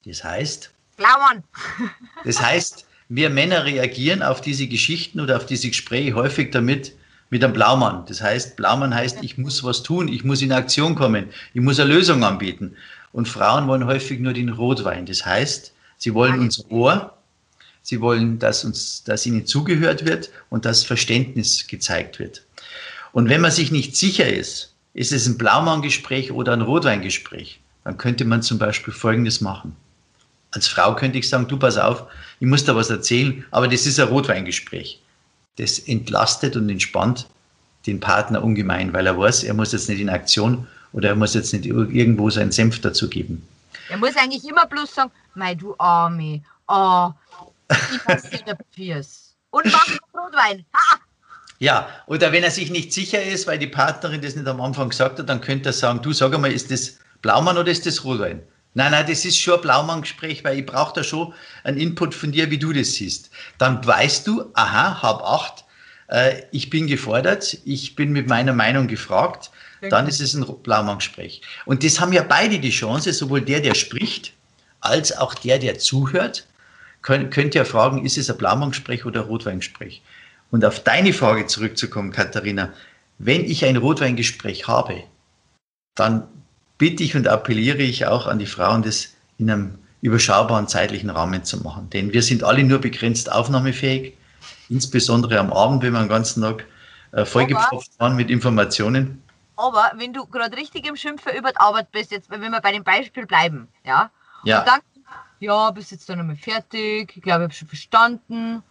Das heißt, Blaumann. (laughs) Das heißt, wir Männer reagieren auf diese Geschichten oder auf diese Gespräche häufig damit mit einem Blaumann. Das heißt, Blaumann heißt, ich muss was tun, ich muss in Aktion kommen, ich muss eine Lösung anbieten. Und Frauen wollen häufig nur den Rotwein. Das heißt, sie wollen unser Ohr, sie wollen, dass, uns, dass ihnen zugehört wird und dass Verständnis gezeigt wird. Und wenn man sich nicht sicher ist, ist es ein Blaumann-Gespräch oder ein Rotweingespräch, dann könnte man zum Beispiel Folgendes machen. Als Frau könnte ich sagen, du pass auf, ich muss da was erzählen, aber das ist ein Rotweingespräch. Das entlastet und entspannt den Partner ungemein, weil er weiß, er muss jetzt nicht in Aktion oder er muss jetzt nicht irgendwo seinen Senf dazu geben. Er muss eigentlich immer bloß sagen, mei du Arme, oh, Und mach Rotwein. Ha! Ja, oder wenn er sich nicht sicher ist, weil die Partnerin das nicht am Anfang gesagt hat, dann könnte er sagen, du sag einmal, ist das Blaumann oder ist das Rotwein? Nein, nein, das ist schon ein Blaumann-Gespräch, weil ich brauche da schon einen Input von dir, wie du das siehst. Dann weißt du, aha, hab acht, äh, ich bin gefordert, ich bin mit meiner Meinung gefragt, dann ist es ein Blaumann-Gespräch. Und das haben ja beide die Chance, sowohl der, der spricht, als auch der, der zuhört, könnt, könnt ja fragen, ist es ein Blaumann-Gespräch oder ein Rotweingespräch? Und auf deine Frage zurückzukommen, Katharina, wenn ich ein Rotweingespräch habe, dann bitte ich und appelliere ich auch an die Frauen, das in einem überschaubaren zeitlichen Rahmen zu machen. Denn wir sind alle nur begrenzt aufnahmefähig, insbesondere am Abend, wenn wir den ganzen Tag äh, vollgepfropft waren mit Informationen. Aber wenn du gerade richtig im Schimpfen über die Arbeit bist, jetzt wenn wir bei dem Beispiel bleiben, ja, ja. und dann, ja, bist jetzt dann einmal fertig, ich glaube, ich habe schon verstanden.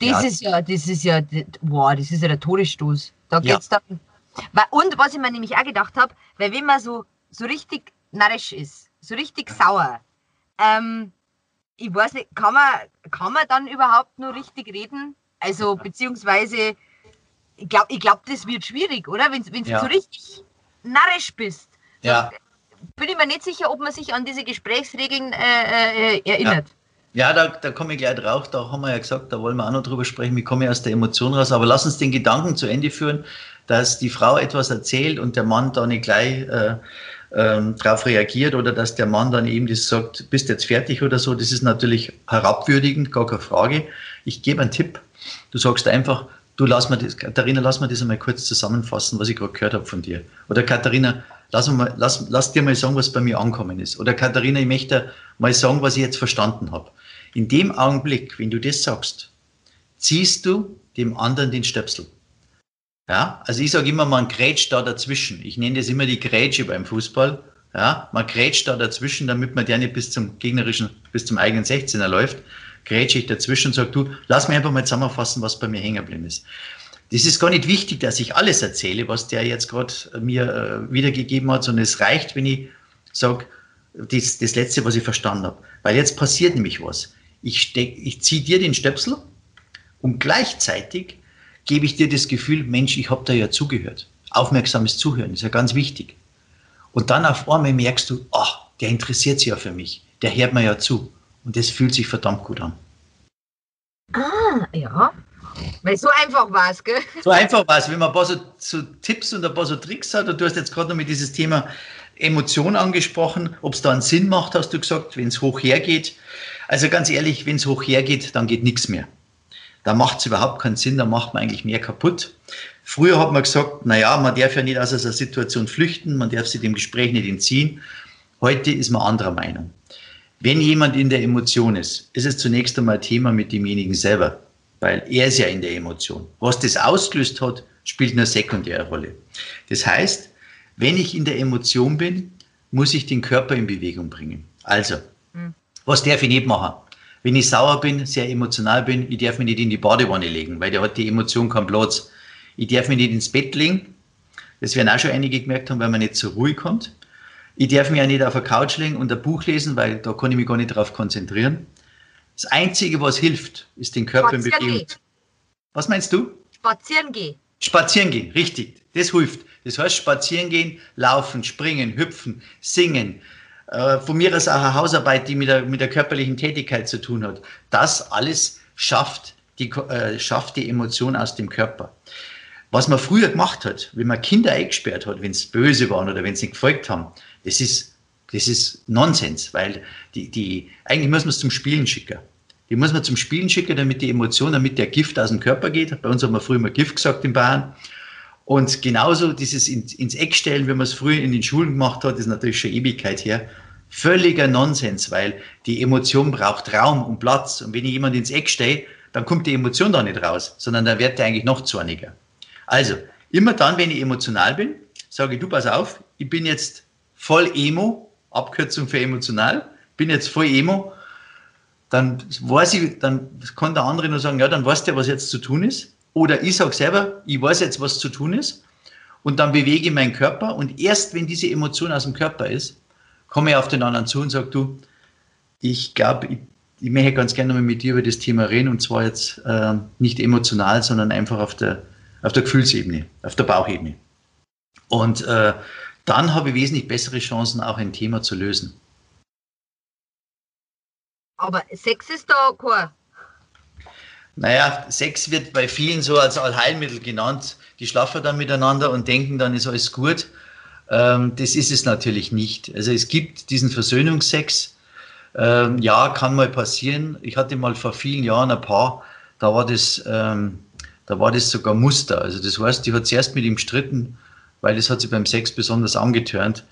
Das ja. ist ja, das ist ja, boah, das ist ja der Todesstoß. Da geht's ja. dann. Und was ich mir nämlich auch gedacht habe, weil wenn man so, so richtig narrisch ist, so richtig sauer, ähm, ich weiß nicht, kann man, kann man dann überhaupt nur richtig reden? Also, beziehungsweise, ich glaube, ich glaub, das wird schwierig, oder? Wenn, wenn ja. du so richtig narrisch bist, ja. Bin ich mir nicht sicher, ob man sich an diese Gesprächsregeln äh, äh, erinnert. Ja, ja da, da komme ich gleich drauf. Da haben wir ja gesagt, da wollen wir auch noch drüber sprechen. Wie komme ich aus der Emotion raus? Aber lass uns den Gedanken zu Ende führen, dass die Frau etwas erzählt und der Mann da nicht gleich äh, ähm, darauf reagiert oder dass der Mann dann eben das sagt, bist jetzt fertig oder so, das ist natürlich herabwürdigend, gar keine Frage. Ich gebe einen Tipp. Du sagst einfach, du lass mir das, Katharina, lass mir das einmal kurz zusammenfassen, was ich gerade gehört habe von dir. Oder Katharina, lass, mal, lass, lass dir mal sagen, was bei mir angekommen ist. Oder Katharina, ich möchte mal sagen, was ich jetzt verstanden habe. In dem Augenblick, wenn du das sagst, ziehst du dem anderen den Stöpsel. Ja, also ich sage immer, man grätscht da dazwischen. Ich nenne das immer die Grätsche beim Fußball. Ja, man grätscht da dazwischen, damit man der nicht bis zum gegnerischen, bis zum eigenen 16er läuft. Grätsche ich dazwischen und sage, du, lass mich einfach mal zusammenfassen, was bei mir hängen geblieben ist. Das ist gar nicht wichtig, dass ich alles erzähle, was der jetzt gerade mir äh, wiedergegeben hat, sondern es reicht, wenn ich sage, das, das Letzte, was ich verstanden habe. Weil jetzt passiert nämlich was. Ich, ich ziehe dir den Stöpsel und gleichzeitig gebe ich dir das Gefühl, Mensch, ich habe da ja zugehört. Aufmerksames Zuhören ist ja ganz wichtig. Und dann auf einmal merkst du, ach, der interessiert sich ja für mich, der hört mir ja zu. Und das fühlt sich verdammt gut an. Ah, ja. Weil so einfach war es, gell? So einfach war es. Wenn man ein paar so, so, Tipps und ein paar so Tricks hat, und du hast jetzt gerade noch mit dieses Thema Emotion angesprochen, ob es da einen Sinn macht, hast du gesagt, wenn es hoch hergeht. Also ganz ehrlich, wenn es hoch hergeht, dann geht nichts mehr da macht es überhaupt keinen Sinn, da macht man eigentlich mehr kaputt. Früher hat man gesagt, naja, man darf ja nicht aus einer Situation flüchten, man darf sich dem Gespräch nicht entziehen. Heute ist man anderer Meinung. Wenn jemand in der Emotion ist, ist es zunächst einmal Thema mit demjenigen selber, weil er ist ja in der Emotion. Was das ausgelöst hat, spielt eine sekundäre Rolle. Das heißt, wenn ich in der Emotion bin, muss ich den Körper in Bewegung bringen. Also, hm. was darf ich nicht machen? wenn ich sauer bin, sehr emotional bin, ich darf mich nicht in die Badewanne legen, weil der hat die Emotion keinen Platz. Ich darf mich nicht ins Bett legen. Das werden auch schon einige gemerkt haben, weil man nicht zur Ruhe kommt. Ich darf mich auch nicht auf der Couch legen und ein Buch lesen, weil da kann ich mich gar nicht darauf konzentrieren. Das Einzige, was hilft, ist den Körper in Bewegung. Gehen. Was meinst du? Spazieren gehen. Spazieren gehen, richtig. Das hilft. Das heißt, spazieren gehen, laufen, springen, hüpfen, singen, äh, von mir aus auch eine Hausarbeit, die mit der, mit der körperlichen Tätigkeit zu tun hat. Das alles schafft die, äh, schafft die Emotion aus dem Körper. Was man früher gemacht hat, wenn man Kinder eingesperrt hat, wenn es böse waren oder wenn sie nicht gefolgt haben, das ist, das ist Nonsens, weil die, die, eigentlich muss man es zum Spielen schicken. Die muss man zum Spielen schicken, damit die Emotion, damit der Gift aus dem Körper geht. Bei uns haben wir früher mal Gift gesagt in Bayern. Und genauso dieses ins Eck stellen, wie man es früher in den Schulen gemacht hat, ist natürlich schon Ewigkeit her. Völliger Nonsens, weil die Emotion braucht Raum und Platz. Und wenn ich jemand ins Eck stelle, dann kommt die Emotion da nicht raus, sondern dann wird der eigentlich noch zorniger. Also, immer dann, wenn ich emotional bin, sage ich, du pass auf, ich bin jetzt voll Emo, Abkürzung für emotional, bin jetzt voll Emo, dann weiß ich, dann kann der andere nur sagen, ja, dann weißt du, was jetzt zu tun ist. Oder ich sage selber, ich weiß jetzt, was zu tun ist. Und dann bewege ich meinen Körper. Und erst wenn diese Emotion aus dem Körper ist, komme ich auf den anderen zu und sage, du, ich glaube, ich, ich möchte ganz gerne mal mit dir über das Thema reden. Und zwar jetzt äh, nicht emotional, sondern einfach auf der, auf der Gefühlsebene, auf der Bauchebene. Und äh, dann habe ich wesentlich bessere Chancen, auch ein Thema zu lösen. Aber Sex ist da kein Naja, Sex wird bei vielen so als Allheilmittel genannt. Die schlafen dann miteinander und denken, dann ist alles gut. Ähm, das ist es natürlich nicht. Also es gibt diesen Versöhnungsex. Ähm, ja, kann mal passieren. Ich hatte mal vor vielen Jahren ein Paar, da war das, ähm, da war das sogar Muster. Also das heißt, die hat zuerst mit ihm gestritten, weil das hat sie beim Sex besonders angetörnt.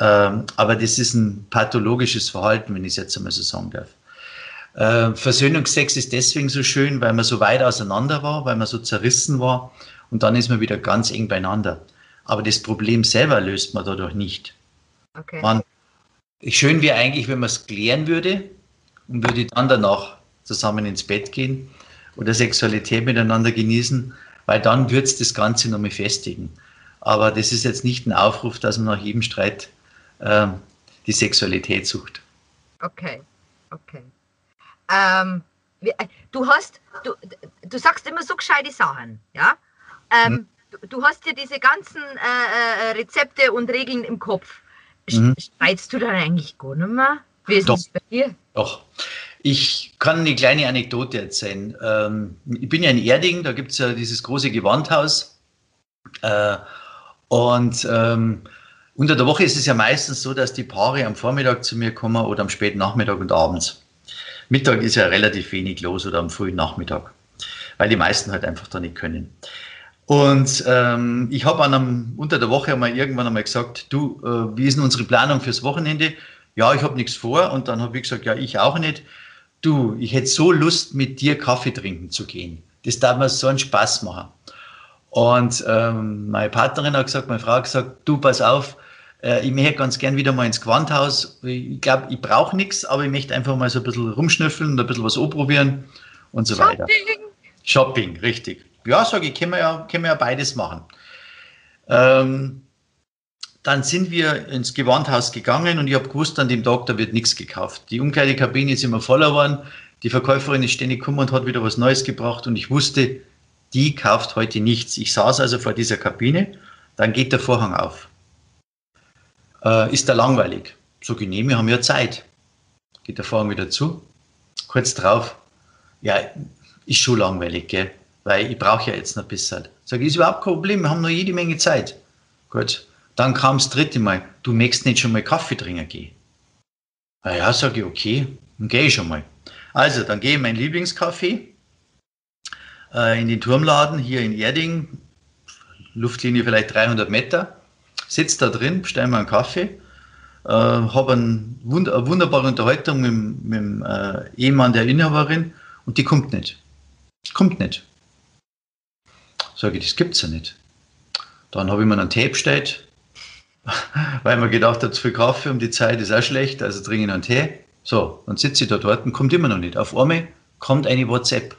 Ähm, aber das ist ein pathologisches Verhalten, wenn ich es jetzt einmal so sagen darf. Äh, Versöhnungsex ist deswegen so schön, weil man so weit auseinander war, weil man so zerrissen war und dann ist man wieder ganz eng beieinander. Aber das Problem selber löst man dadurch nicht. Okay. Man, schön wäre eigentlich, wenn man es klären würde und würde dann danach zusammen ins Bett gehen oder Sexualität miteinander genießen, weil dann wird es das Ganze nochmal festigen. Aber das ist jetzt nicht ein Aufruf, dass man nach jedem Streit äh, die Sexualität sucht. Okay, okay. Ähm, äh, du hast, du, du sagst immer so gescheite Sachen, ja? Ähm, hm. du, hast ja diese ganzen äh, äh, Rezepte und Regeln im Kopf. Hm. Streitst du dann eigentlich gar nicht mehr? Wie ist Doch. bei dir? Doch. Ich kann eine kleine Anekdote erzählen. Ähm, ich bin ja in Erding, da gibt es ja dieses große Gewandhaus. Äh, und ähm, unter der Woche ist es ja meistens so, dass die Paare am Vormittag zu mir kommen oder am späten Nachmittag und abends. Mittag ist ja relativ wenig los oder am frühen Nachmittag, weil die meisten halt einfach da nicht können. Und ähm, ich habe unter der Woche einmal irgendwann einmal gesagt, du, äh, wie ist denn unsere Planung fürs Wochenende? Ja, ich habe nichts vor. Und dann habe ich gesagt, ja, ich auch nicht. Du, ich hätte so Lust, mit dir Kaffee trinken zu gehen. Das darf mir so einen Spaß machen. Und ähm, meine Partnerin hat gesagt, meine Frau hat gesagt, du, pass auf, äh, ich möchte ganz gern wieder mal ins Gewandhaus. Ich glaube, ich brauche nichts, aber ich möchte einfach mal so ein bisschen rumschnüffeln und ein bisschen was anprobieren und so Shopping. weiter. Shopping, richtig. Ja, sage ich, können wir ja, können wir ja beides machen. Ähm, dann sind wir ins Gewandhaus gegangen und ich habe gewusst, an dem Tag, da wird nichts gekauft. Die Umkleidekabine ist immer voller geworden. Die Verkäuferin ist ständig gekommen und hat wieder was Neues gebracht und ich wusste, die kauft heute nichts. Ich saß also vor dieser Kabine, dann geht der Vorhang auf äh, ist da langweilig. So genehm, wir haben ja Zeit. Geht der Vorhang wieder zu. Kurz drauf, ja, ist schon langweilig, gell? weil ich brauche ja jetzt noch ein bisschen. Sag ich, ist überhaupt kein Problem, wir haben noch jede Menge Zeit. Gut, dann kam das dritte Mal, du möchtest nicht schon mal Kaffee trinken gehen. Na ja, sage ich, okay, dann gehe ich schon mal. Also, dann gehe ich in mein Lieblingscafé äh, in den Turmladen hier in Erding, Luftlinie vielleicht 300 Meter sitze da drin, bestelle mir einen Kaffee, äh, habe ein wund eine wunderbare Unterhaltung mit, mit dem äh, Ehemann der Inhaberin und die kommt nicht. Kommt nicht. Sage ich, das gibt's ja nicht. Dann habe ich mir einen Tee bestellt, (laughs) weil man gedacht hat, zu viel Kaffee um die Zeit ist auch schlecht, also trinke ich einen Tee. So, dann sitze ich da dort und kommt immer noch nicht. Auf einmal kommt eine WhatsApp.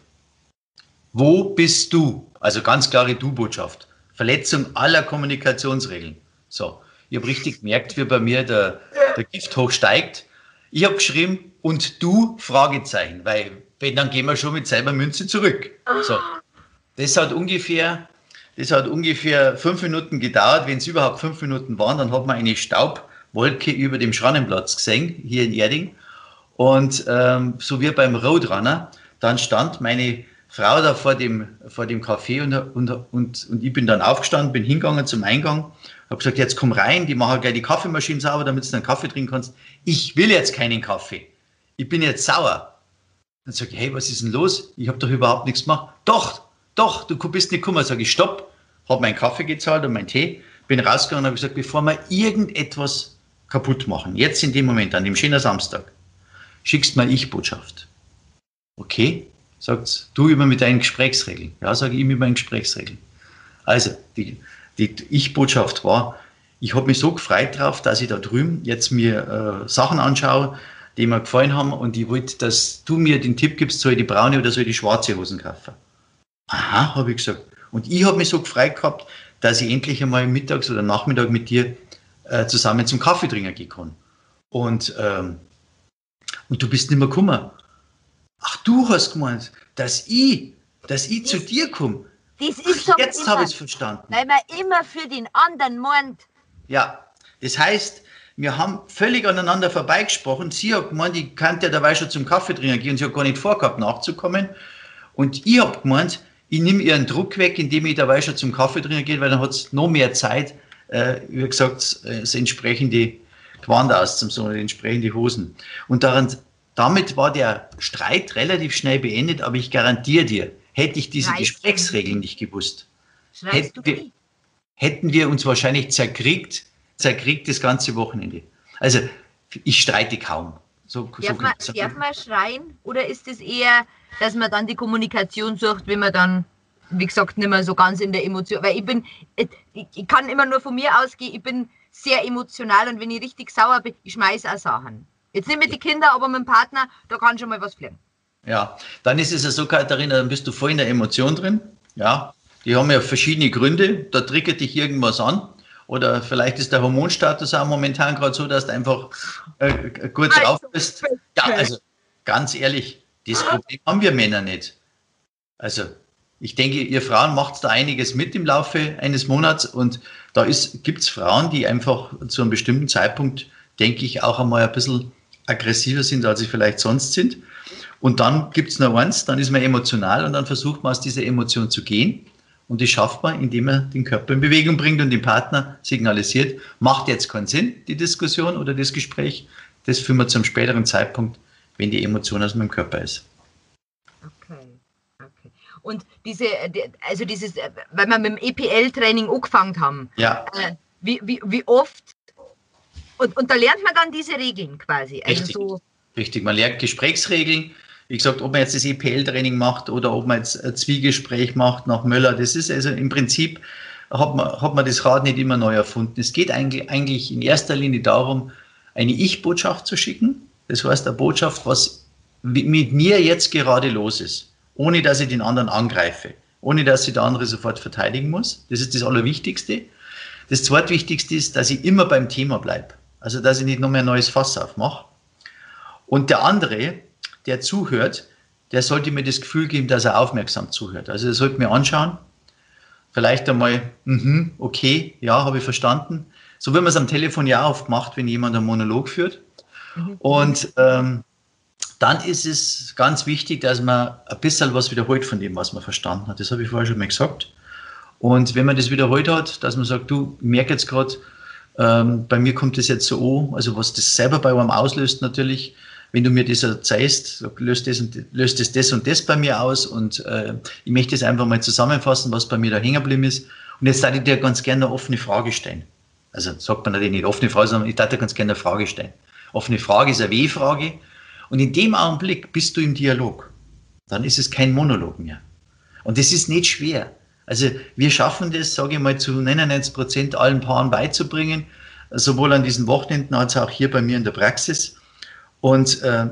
Wo bist du? Also ganz klare Du-Botschaft. Verletzung aller Kommunikationsregeln. So, ich habe richtig gemerkt, wie bei mir der, der Gift hochsteigt. Ich habe geschrieben, und du? Fragezeichen, weil wenn, dann gehen wir schon mit selber Münze zurück. So, das hat ungefähr, das hat ungefähr fünf Minuten gedauert. Wenn es überhaupt fünf Minuten waren, dann hat man eine Staubwolke über dem Schrannenplatz gesehen, hier in Erding. Und ähm, so wie beim Roadrunner, dann stand meine Frau da vor dem, vor dem Café und, und, und, und ich bin dann aufgestanden, bin hingegangen zum Eingang habe gesagt, jetzt komm rein, die machen gleich die Kaffeemaschine sauber, damit du einen Kaffee trinken kannst. Ich will jetzt keinen Kaffee. Ich bin jetzt sauer. Dann sage ich, hey, was ist denn los? Ich habe doch überhaupt nichts gemacht. Doch, doch, du bist nicht gekommen. Sage ich, stopp, habe meinen Kaffee gezahlt und meinen Tee, bin rausgegangen und habe gesagt, bevor wir irgendetwas kaputt machen, jetzt in dem Moment, an dem schönen Samstag, schickst mir Ich-Botschaft. Okay, sagt du immer mit deinen Gesprächsregeln. Ja, sage ich mit meinen Gesprächsregeln. Also, die, die Ich-Botschaft war, ich habe mich so gefreut drauf, dass ich da drüben jetzt mir äh, Sachen anschaue, die mir gefallen haben und ich wollte, dass du mir den Tipp gibst, soll ich die braune oder soll ich die schwarze Hosen kaufen. Aha, habe ich gesagt. Und ich habe mich so gefreut gehabt, dass ich endlich einmal mittags oder Nachmittag mit dir äh, zusammen zum Kaffee trinken gehen kann. Und, ähm, und du bist nicht mehr gekommen. Ach, du hast gemeint, dass ich, dass ich zu dir komme. Das ist so Jetzt habe ich es verstanden. Weil man immer für den anderen meint. Ja, das heißt, wir haben völlig aneinander vorbeigesprochen. Sie hat gemeint, ich könnte ja dabei schon zum Kaffee trinken gehen und sie hat gar nicht vorgehabt, nachzukommen. Und ich habe gemeint, ich nehme ihren Druck weg, indem ich dabei schon zum Kaffee trinken gehe, weil dann hat es noch mehr Zeit, äh, wie gesagt, das entsprechende Gewand auszusuchen, die entsprechende Hosen. Und daran, damit war der Streit relativ schnell beendet, aber ich garantiere dir, hätte ich diese Schreist Gesprächsregeln nicht gewusst, hätten wir, hätten wir uns wahrscheinlich zerkriegt, zerkriegt das ganze Wochenende. Also ich streite kaum. So, darf, so man, darf man schreien oder ist es eher, dass man dann die Kommunikation sucht, wenn man dann, wie gesagt, nicht mehr so ganz in der Emotion, weil ich bin, ich, ich kann immer nur von mir ausgehen, ich bin sehr emotional und wenn ich richtig sauer bin, ich schmeiße auch Sachen. Jetzt nicht mit den Kindern, aber mit dem Partner, da kann schon mal was fliegen. Ja, dann ist es ja so, Katharina, dann bist du voll in der Emotion drin. Ja, die haben ja verschiedene Gründe. Da triggert dich irgendwas an. Oder vielleicht ist der Hormonstatus auch momentan gerade so, dass du einfach äh, gut also, drauf bist. Ja, also ganz ehrlich, das Problem haben wir Männer nicht. Also ich denke, ihr Frauen macht da einiges mit im Laufe eines Monats und da gibt es Frauen, die einfach zu einem bestimmten Zeitpunkt, denke ich, auch einmal ein bisschen aggressiver sind, als sie vielleicht sonst sind. Und dann gibt es noch eins, dann ist man emotional und dann versucht man aus dieser Emotion zu gehen. Und das schafft man, indem man den Körper in Bewegung bringt und dem Partner signalisiert, macht jetzt keinen Sinn, die Diskussion oder das Gespräch. Das führen wir zum späteren Zeitpunkt, wenn die Emotion aus meinem Körper ist. Okay. okay. Und diese, also dieses, weil wir mit dem EPL-Training angefangen haben, ja. Äh, wie, wie, wie oft, und, und da lernt man dann diese Regeln quasi. Also Richtig. So Richtig, man lernt Gesprächsregeln, wie gesagt, ob man jetzt das EPL-Training macht oder ob man jetzt ein Zwiegespräch macht nach Möller, das ist also im Prinzip, hat man, hat man das Rad nicht immer neu erfunden. Es geht eigentlich, eigentlich in erster Linie darum, eine Ich-Botschaft zu schicken. Das heißt, eine Botschaft, was mit mir jetzt gerade los ist, ohne dass ich den anderen angreife, ohne dass ich der andere sofort verteidigen muss. Das ist das Allerwichtigste. Das Zweitwichtigste ist, dass ich immer beim Thema bleibe. Also, dass ich nicht noch mehr ein neues Fass aufmache. Und der andere, der zuhört, der sollte mir das Gefühl geben, dass er aufmerksam zuhört. Also er sollte mir anschauen, vielleicht einmal, mhm, okay, ja, habe ich verstanden. So wie man es am Telefon ja oft macht, wenn jemand einen Monolog führt. Mhm. Und ähm, dann ist es ganz wichtig, dass man ein bisschen was wiederholt von dem, was man verstanden hat. Das habe ich vorher schon mal gesagt. Und wenn man das wiederholt hat, dass man sagt, du, ich merke jetzt gerade, ähm, bei mir kommt das jetzt so an, also was das selber bei einem auslöst natürlich, wenn du mir das erzählst, löst das, und, löst das das und das bei mir aus und äh, ich möchte es einfach mal zusammenfassen, was bei mir da hängen geblieben ist. Und jetzt darf ich dir ganz gerne eine offene Frage stellen. Also sagt man natürlich nicht offene Frage, sondern ich darf dir ganz gerne eine Frage stellen. Offene Frage ist eine W-Frage. Und in dem Augenblick bist du im Dialog. Dann ist es kein Monolog mehr. Und das ist nicht schwer. Also wir schaffen das, sage ich mal, zu 99 Prozent allen Paaren beizubringen, sowohl an diesen Wochenenden als auch hier bei mir in der Praxis. Und äh,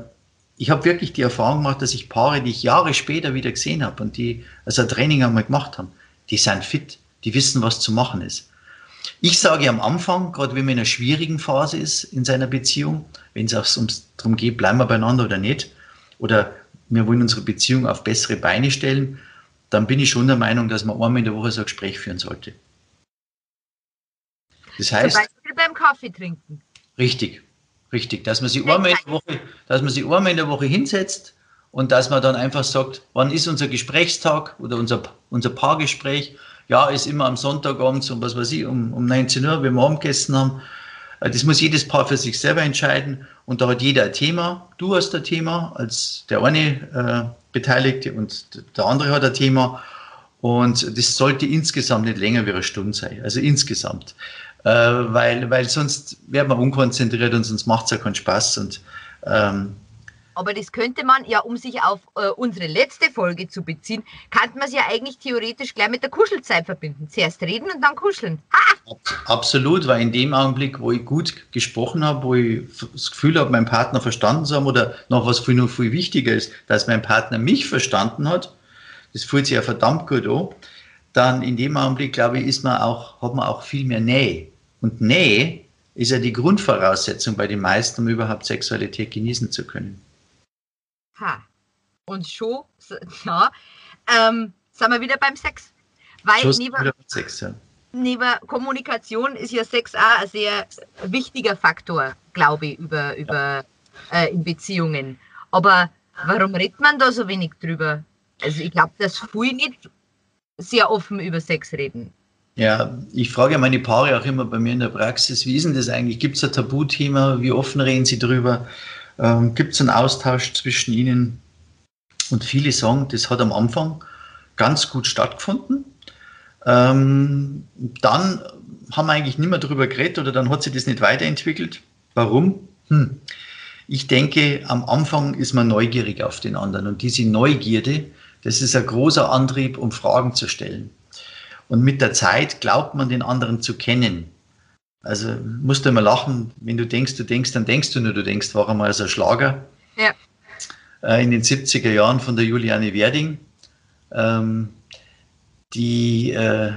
ich habe wirklich die Erfahrung gemacht, dass ich Paare, die ich Jahre später wieder gesehen habe und die also ein Training einmal gemacht haben, die sind fit, die wissen, was zu machen ist. Ich sage am Anfang, gerade wenn man in einer schwierigen Phase ist in seiner Beziehung, wenn es auch darum geht, bleiben wir beieinander oder nicht, oder wir wollen unsere Beziehung auf bessere Beine stellen, dann bin ich schon der Meinung, dass man einmal in der Woche so ein Gespräch führen sollte. Das heißt. Zum Beispiel beim Kaffee trinken. Richtig. Richtig, dass man, sich einmal in der Woche, dass man sich einmal in der Woche hinsetzt und dass man dann einfach sagt, wann ist unser Gesprächstag oder unser, unser Paargespräch? Ja, ist immer am Sonntagabend um was weiß ich, um, um 19 Uhr, wenn wir Abendessen haben. Äh, das muss jedes Paar für sich selber entscheiden und da hat jeder ein Thema. Du hast ein Thema als der eine äh, Beteiligte und der andere hat ein Thema und das sollte insgesamt nicht länger wie eine Stunde sein. Also insgesamt äh, weil, weil sonst wird man unkonzentriert und sonst macht es ja keinen Spaß. Und, ähm, aber das könnte man ja, um sich auf äh, unsere letzte Folge zu beziehen, kann man es ja eigentlich theoretisch gleich mit der Kuschelzeit verbinden. Zuerst reden und dann kuscheln. Ha! Absolut, weil in dem Augenblick, wo ich gut gesprochen habe, wo ich das Gefühl habe, meinen Partner verstanden zu haben oder noch was viel, noch viel wichtiger ist, dass mein Partner mich verstanden hat, das fühlt sich ja verdammt gut an, dann in dem Augenblick, glaube ich, ist man auch, hat man auch viel mehr Nähe. Und Nähe ist ja die Grundvoraussetzung bei den meisten, um überhaupt Sexualität genießen zu können. Ha. Und schon, (laughs) ja, ähm, sind wir wieder beim Sex. Weil neben, wieder beim Sex, ja. neben Kommunikation ist ja Sex auch ein sehr wichtiger Faktor, glaube ich, über, über ja. äh, in Beziehungen. Aber warum redet man da so wenig drüber? Also ich glaube, dass viele nicht sehr offen über Sex reden. Ja, ich frage meine Paare auch immer bei mir in der Praxis, wie ist denn das eigentlich? Gibt es ein Tabuthema? Wie offen reden sie drüber? Ähm, Gibt es einen Austausch zwischen ihnen? Und viele sagen, das hat am Anfang ganz gut stattgefunden. Ähm, dann haben wir eigentlich nicht mehr darüber geredet oder dann hat sich das nicht weiterentwickelt. Warum? Hm. Ich denke, am Anfang ist man neugierig auf den anderen und diese Neugierde, das ist ein großer Antrieb, um Fragen zu stellen. Und mit der Zeit glaubt man den anderen zu kennen. Also musst du immer lachen, wenn du denkst, du denkst, dann denkst du nur, du denkst, war einmal so ein Schlager. Ja. Äh, in den 70er Jahren von der Juliane Werding, ähm, die äh,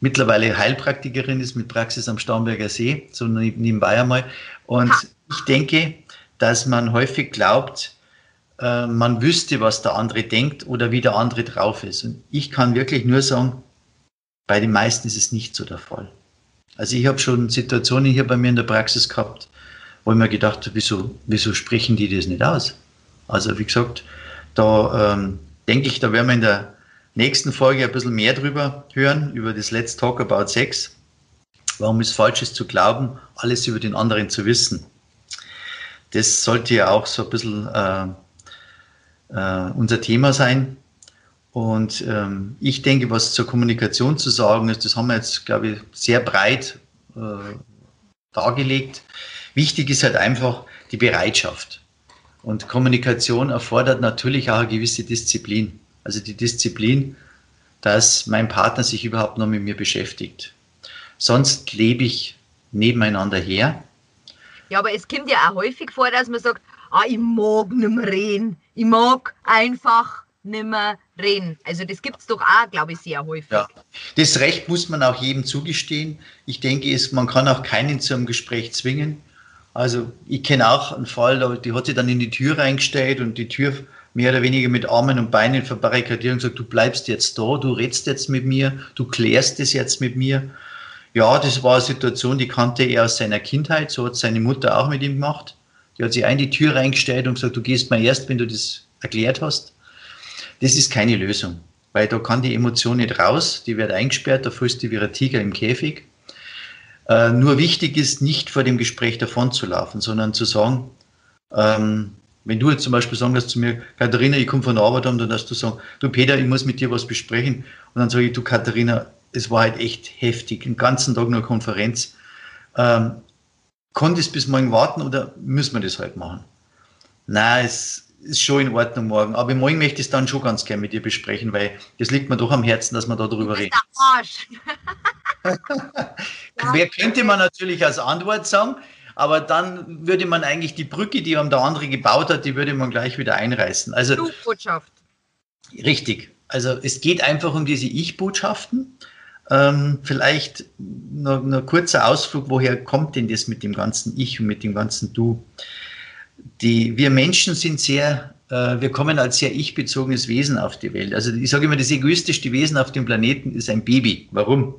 mittlerweile Heilpraktikerin ist mit Praxis am Starnberger See, so nebenbei einmal. Und ha. ich denke, dass man häufig glaubt, äh, man wüsste, was der andere denkt oder wie der andere drauf ist. Und ich kann wirklich nur sagen, bei den meisten ist es nicht so der Fall. Also ich habe schon Situationen hier bei mir in der Praxis gehabt, wo ich mir gedacht habe, wieso, wieso sprechen die das nicht aus? Also wie gesagt, da ähm, denke ich, da werden wir in der nächsten Folge ein bisschen mehr drüber hören, über das Let's Talk About Sex. Warum es falsch ist zu glauben, alles über den anderen zu wissen. Das sollte ja auch so ein bisschen äh, äh, unser Thema sein. Und ähm, ich denke, was zur Kommunikation zu sagen ist, das haben wir jetzt, glaube ich, sehr breit äh, dargelegt. Wichtig ist halt einfach die Bereitschaft. Und Kommunikation erfordert natürlich auch eine gewisse Disziplin. Also die Disziplin, dass mein Partner sich überhaupt noch mit mir beschäftigt. Sonst lebe ich nebeneinander her. Ja, aber es kommt ja auch häufig vor, dass man sagt, ah, ich mag nicht mehr reden. Ich mag einfach nicht mehr reden. Also das gibt es doch auch, glaube ich, sehr häufig. Ja. Das Recht muss man auch jedem zugestehen. Ich denke, es, man kann auch keinen zu einem Gespräch zwingen. Also ich kenne auch einen Fall, die hat sich dann in die Tür reingestellt und die Tür mehr oder weniger mit Armen und Beinen verbarrikadiert und gesagt, du bleibst jetzt da, du redst jetzt mit mir, du klärst es jetzt mit mir. Ja, das war eine Situation, die kannte er aus seiner Kindheit, so hat seine Mutter auch mit ihm gemacht. Die hat sich in die Tür reingestellt und gesagt, du gehst mal erst, wenn du das erklärt hast. Das ist keine Lösung, weil da kann die Emotion nicht raus, die wird eingesperrt, da frisst die wie ein Tiger im Käfig. Äh, nur wichtig ist, nicht vor dem Gespräch davon zu laufen, sondern zu sagen, ähm, wenn du jetzt zum Beispiel sagen lässt zu mir, Katharina, ich komme von der Arbeit, dann darfst du sagen, du Peter, ich muss mit dir was besprechen. Und dann sage ich, du Katharina, es war halt echt heftig, den ganzen Tag nur Konferenz. Ähm, Konnte es bis morgen warten oder müssen wir das halt machen? Nein, es ist schon in Ordnung morgen. Aber morgen möchte ich es dann schon ganz gerne mit dir besprechen, weil das liegt mir doch am Herzen, dass wir da drüber reden. Arsch. (laughs) Wer könnte man natürlich als Antwort sagen, aber dann würde man eigentlich die Brücke, die der andere gebaut hat, die würde man gleich wieder einreißen. Also Du-Botschaft. Richtig. Also es geht einfach um diese Ich-Botschaften. Ähm, vielleicht nur, ein kurzer Ausflug, woher kommt denn das mit dem ganzen Ich und mit dem ganzen Du? Die, wir Menschen sind sehr, äh, wir kommen als sehr ich-bezogenes Wesen auf die Welt. Also ich sage immer, das egoistischste Wesen auf dem Planeten ist ein Baby. Warum?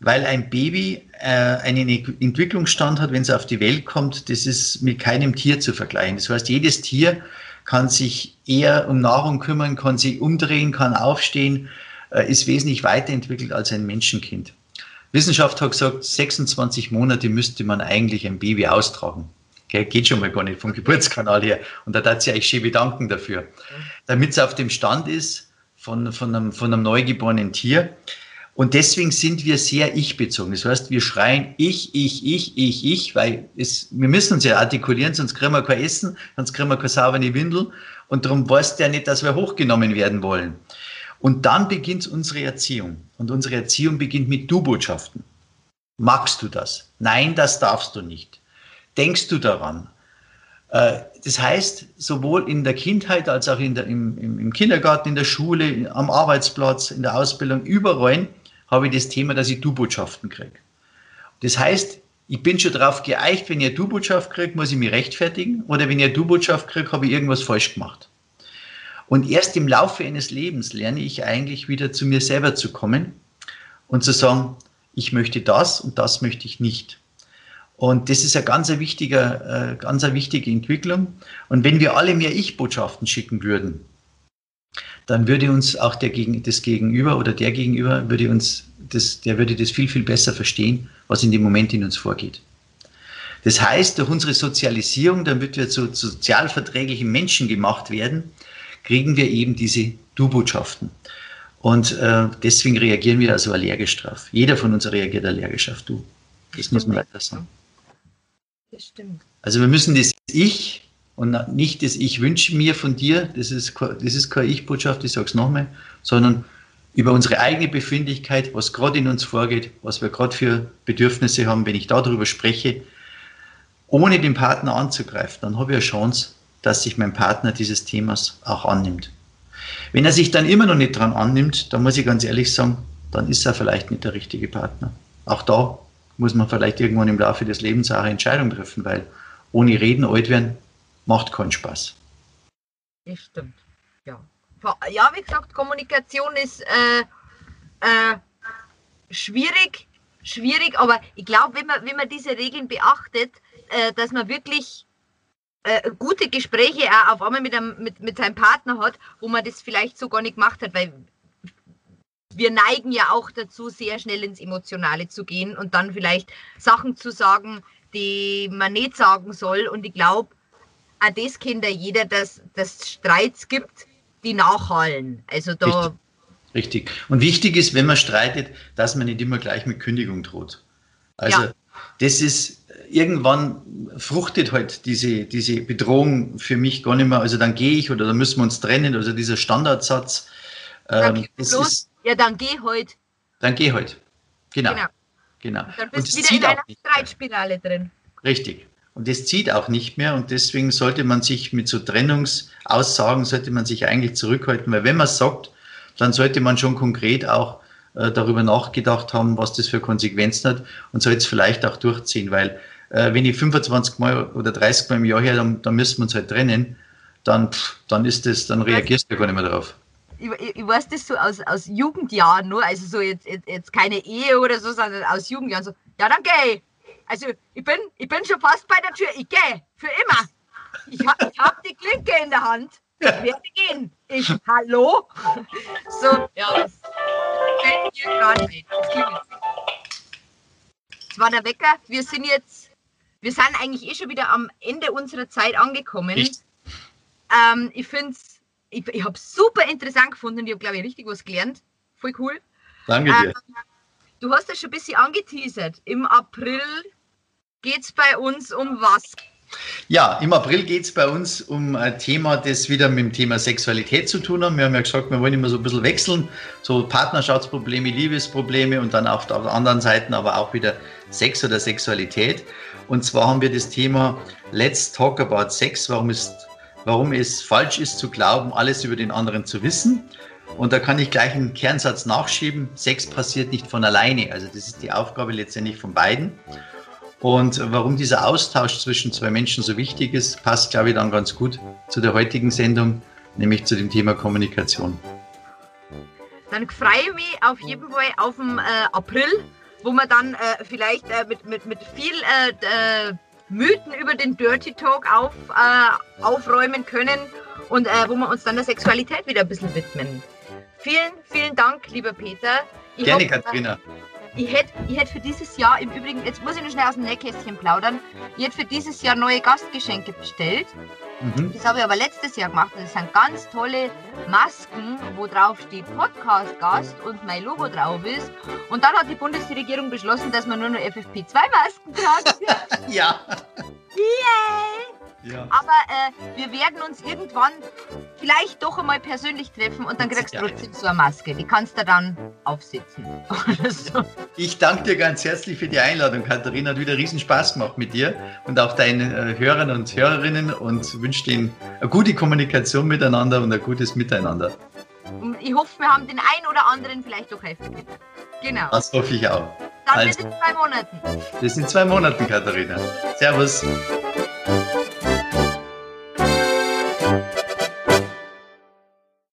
weil ein Baby äh, einen Entwicklungsstand hat, wenn es auf die Welt kommt, das ist mit keinem Tier zu vergleichen. Das heißt, jedes Tier kann sich eher um Nahrung kümmern, kann sich umdrehen, kann aufstehen, äh, ist wesentlich weiterentwickelt als ein Menschenkind. Wissenschaft hat gesagt, 26 Monate müsste man eigentlich ein Baby austragen. Okay, geht schon mal gar nicht vom (laughs) Geburtskanal her. Und da darf ich euch schön bedanken dafür. Damit es auf dem Stand ist von, von, einem, von einem neugeborenen Tier, und deswegen sind wir sehr ich-bezogen. Das heißt, wir schreien ich, ich, ich, ich, ich, weil es, wir müssen uns ja artikulieren, sonst kriegen wir kein Essen, sonst kriegen wir keine saubere Windel. Und darum weiß der nicht, dass wir hochgenommen werden wollen. Und dann beginnt unsere Erziehung. Und unsere Erziehung beginnt mit Du-Botschaften. Magst du das? Nein, das darfst du nicht. Denkst du daran? Äh, das heißt, sowohl in der Kindheit als auch in der, im, im Kindergarten, in der Schule, am Arbeitsplatz, in der Ausbildung, überall habe ich das Thema, dass ich Du-Botschaften kriege. Das heißt, ich bin schon darauf geeicht, wenn ich eine Du-Botschaft kriege, muss ich mich rechtfertigen oder wenn ich eine Du-Botschaft kriege, habe ich irgendwas falsch gemacht. Und erst im Laufe eines Lebens lerne ich eigentlich wieder zu mir selber zu kommen und zu sagen, ich möchte das und das möchte ich nicht. Und das ist eine ganz wichtige, äh, ganz eine wichtige Entwicklung. Und wenn wir alle mehr Ich-Botschaften schicken würden, dann würde uns auch der Gegen, das Gegenüber oder der Gegenüber würde uns das, der würde das viel, viel besser verstehen, was in dem Moment in uns vorgeht. Das heißt, durch unsere Sozialisierung, damit wir zu sozialverträglichen Menschen gemacht werden, kriegen wir eben diese Du-Botschaften. Und äh, deswegen reagieren wir also allergisch drauf. Jeder von uns reagiert allergisch auf Du. Das muss man leider sagen. Das stimmt. Also wir müssen das Ich und nicht das Ich wünsche mir von dir, das ist, das ist keine Ich-Botschaft, ich sage es nochmal, sondern über unsere eigene Befindlichkeit, was gerade in uns vorgeht, was wir gerade für Bedürfnisse haben. Wenn ich darüber spreche, ohne den Partner anzugreifen, dann habe ich eine Chance, dass sich mein Partner dieses Themas auch annimmt. Wenn er sich dann immer noch nicht dran annimmt, dann muss ich ganz ehrlich sagen, dann ist er vielleicht nicht der richtige Partner. Auch da muss man vielleicht irgendwann im Laufe des Lebens auch eine Entscheidung treffen, weil ohne Reden alt werden macht keinen Spaß. Das stimmt. Ja. Ja, wie gesagt, Kommunikation ist äh, äh, schwierig, schwierig, aber ich glaube, wenn man, wenn man diese Regeln beachtet, äh, dass man wirklich äh, gute Gespräche auch auf einmal mit, einem, mit, mit seinem Partner hat, wo man das vielleicht so gar nicht gemacht hat, weil wir neigen ja auch dazu, sehr schnell ins Emotionale zu gehen und dann vielleicht Sachen zu sagen, die man nicht sagen soll. Und ich glaube, auch das kennt ja jeder, dass es Streits gibt, die nachhallen. Also da. Richtig. Richtig. Und wichtig ist, wenn man streitet, dass man nicht immer gleich mit Kündigung droht. Also ja. das ist irgendwann fruchtet halt diese, diese Bedrohung für mich gar nicht mehr. Also dann gehe ich oder dann müssen wir uns trennen. Also dieser Standardsatz. Ähm, ist, ja, dann geh halt. Dann geh halt. Genau. Genau. genau. Dann bist du wieder in einer Streitspirale drin. Richtig. Und das zieht auch nicht mehr und deswegen sollte man sich mit so Trennungsaussagen, sollte man sich eigentlich zurückhalten, weil wenn man es sagt, dann sollte man schon konkret auch äh, darüber nachgedacht haben, was das für Konsequenzen hat und soll es vielleicht auch durchziehen, weil äh, wenn ich 25 Mal oder 30 Mal im Jahr her, dann, dann müssen wir uns halt trennen, dann, pff, dann ist das, dann reagierst du gar nicht mehr drauf. Ich, ich, ich, weiß das so aus, aus Jugendjahren nur, also so jetzt, jetzt, jetzt keine Ehe oder so, sondern aus Jugendjahren so, ja dann geh. Also ich bin, ich bin schon fast bei der Tür, ich gehe, für immer. Ich, ha, ich habe die Klinke in der Hand, ich werde gehen. Ich, hallo? So, ja, das fällt mir gerade nicht. Das war der Wecker, wir sind jetzt wir sind eigentlich eh schon wieder am Ende unserer Zeit angekommen. Ähm, ich finde es, ich, ich habe es super interessant gefunden. Ich habe, glaube ich, richtig was gelernt. Voll cool. Danke dir. Ähm, du hast das schon ein bisschen angeteasert. Im April geht es bei uns um was? Ja, im April geht es bei uns um ein Thema, das wieder mit dem Thema Sexualität zu tun hat. Wir haben ja gesagt, wir wollen immer so ein bisschen wechseln, so Partnerschaftsprobleme, Liebesprobleme und dann auf der anderen Seite aber auch wieder Sex oder Sexualität. Und zwar haben wir das Thema Let's Talk About Sex, warum, ist, warum es falsch ist zu glauben, alles über den anderen zu wissen. Und da kann ich gleich einen Kernsatz nachschieben. Sex passiert nicht von alleine. Also das ist die Aufgabe letztendlich von beiden. Und warum dieser Austausch zwischen zwei Menschen so wichtig ist, passt, glaube ich, dann ganz gut zu der heutigen Sendung, nämlich zu dem Thema Kommunikation. Dann freue ich mich auf jeden Fall auf den äh, April, wo wir dann äh, vielleicht äh, mit, mit, mit viel äh, äh, Mythen über den Dirty Talk auf, äh, aufräumen können und wo wir uns dann der Sexualität wieder ein bisschen widmen. Vielen, vielen Dank, lieber Peter. Ich Gerne, hoffe, Katharina. Ich hätte ich hätt für dieses Jahr im Übrigen, jetzt muss ich nur schnell aus dem Nähkästchen plaudern, ich hätte für dieses Jahr neue Gastgeschenke bestellt. Mhm. Das habe ich aber letztes Jahr gemacht und das sind ganz tolle Masken, wo drauf steht Podcast-Gast und mein Logo drauf ist. Und dann hat die Bundesregierung beschlossen, dass man nur noch FFP2-Masken tragt. (laughs) ja. Yay! Ja. Aber äh, wir werden uns irgendwann vielleicht doch einmal persönlich treffen und dann kriegst du trotzdem so eine Maske. Die kannst du dann aufsetzen. (laughs) so. Ich danke dir ganz herzlich für die Einladung. Katharina hat wieder riesen Spaß gemacht mit dir und auch deinen äh, Hörern und Hörerinnen und wünsche ihnen eine gute Kommunikation miteinander und ein gutes Miteinander. Und ich hoffe, wir haben den einen oder anderen vielleicht doch helfen können. Genau. Das hoffe ich auch. Dann also, bis in zwei Monaten. Bis in zwei Monaten, Katharina. Servus.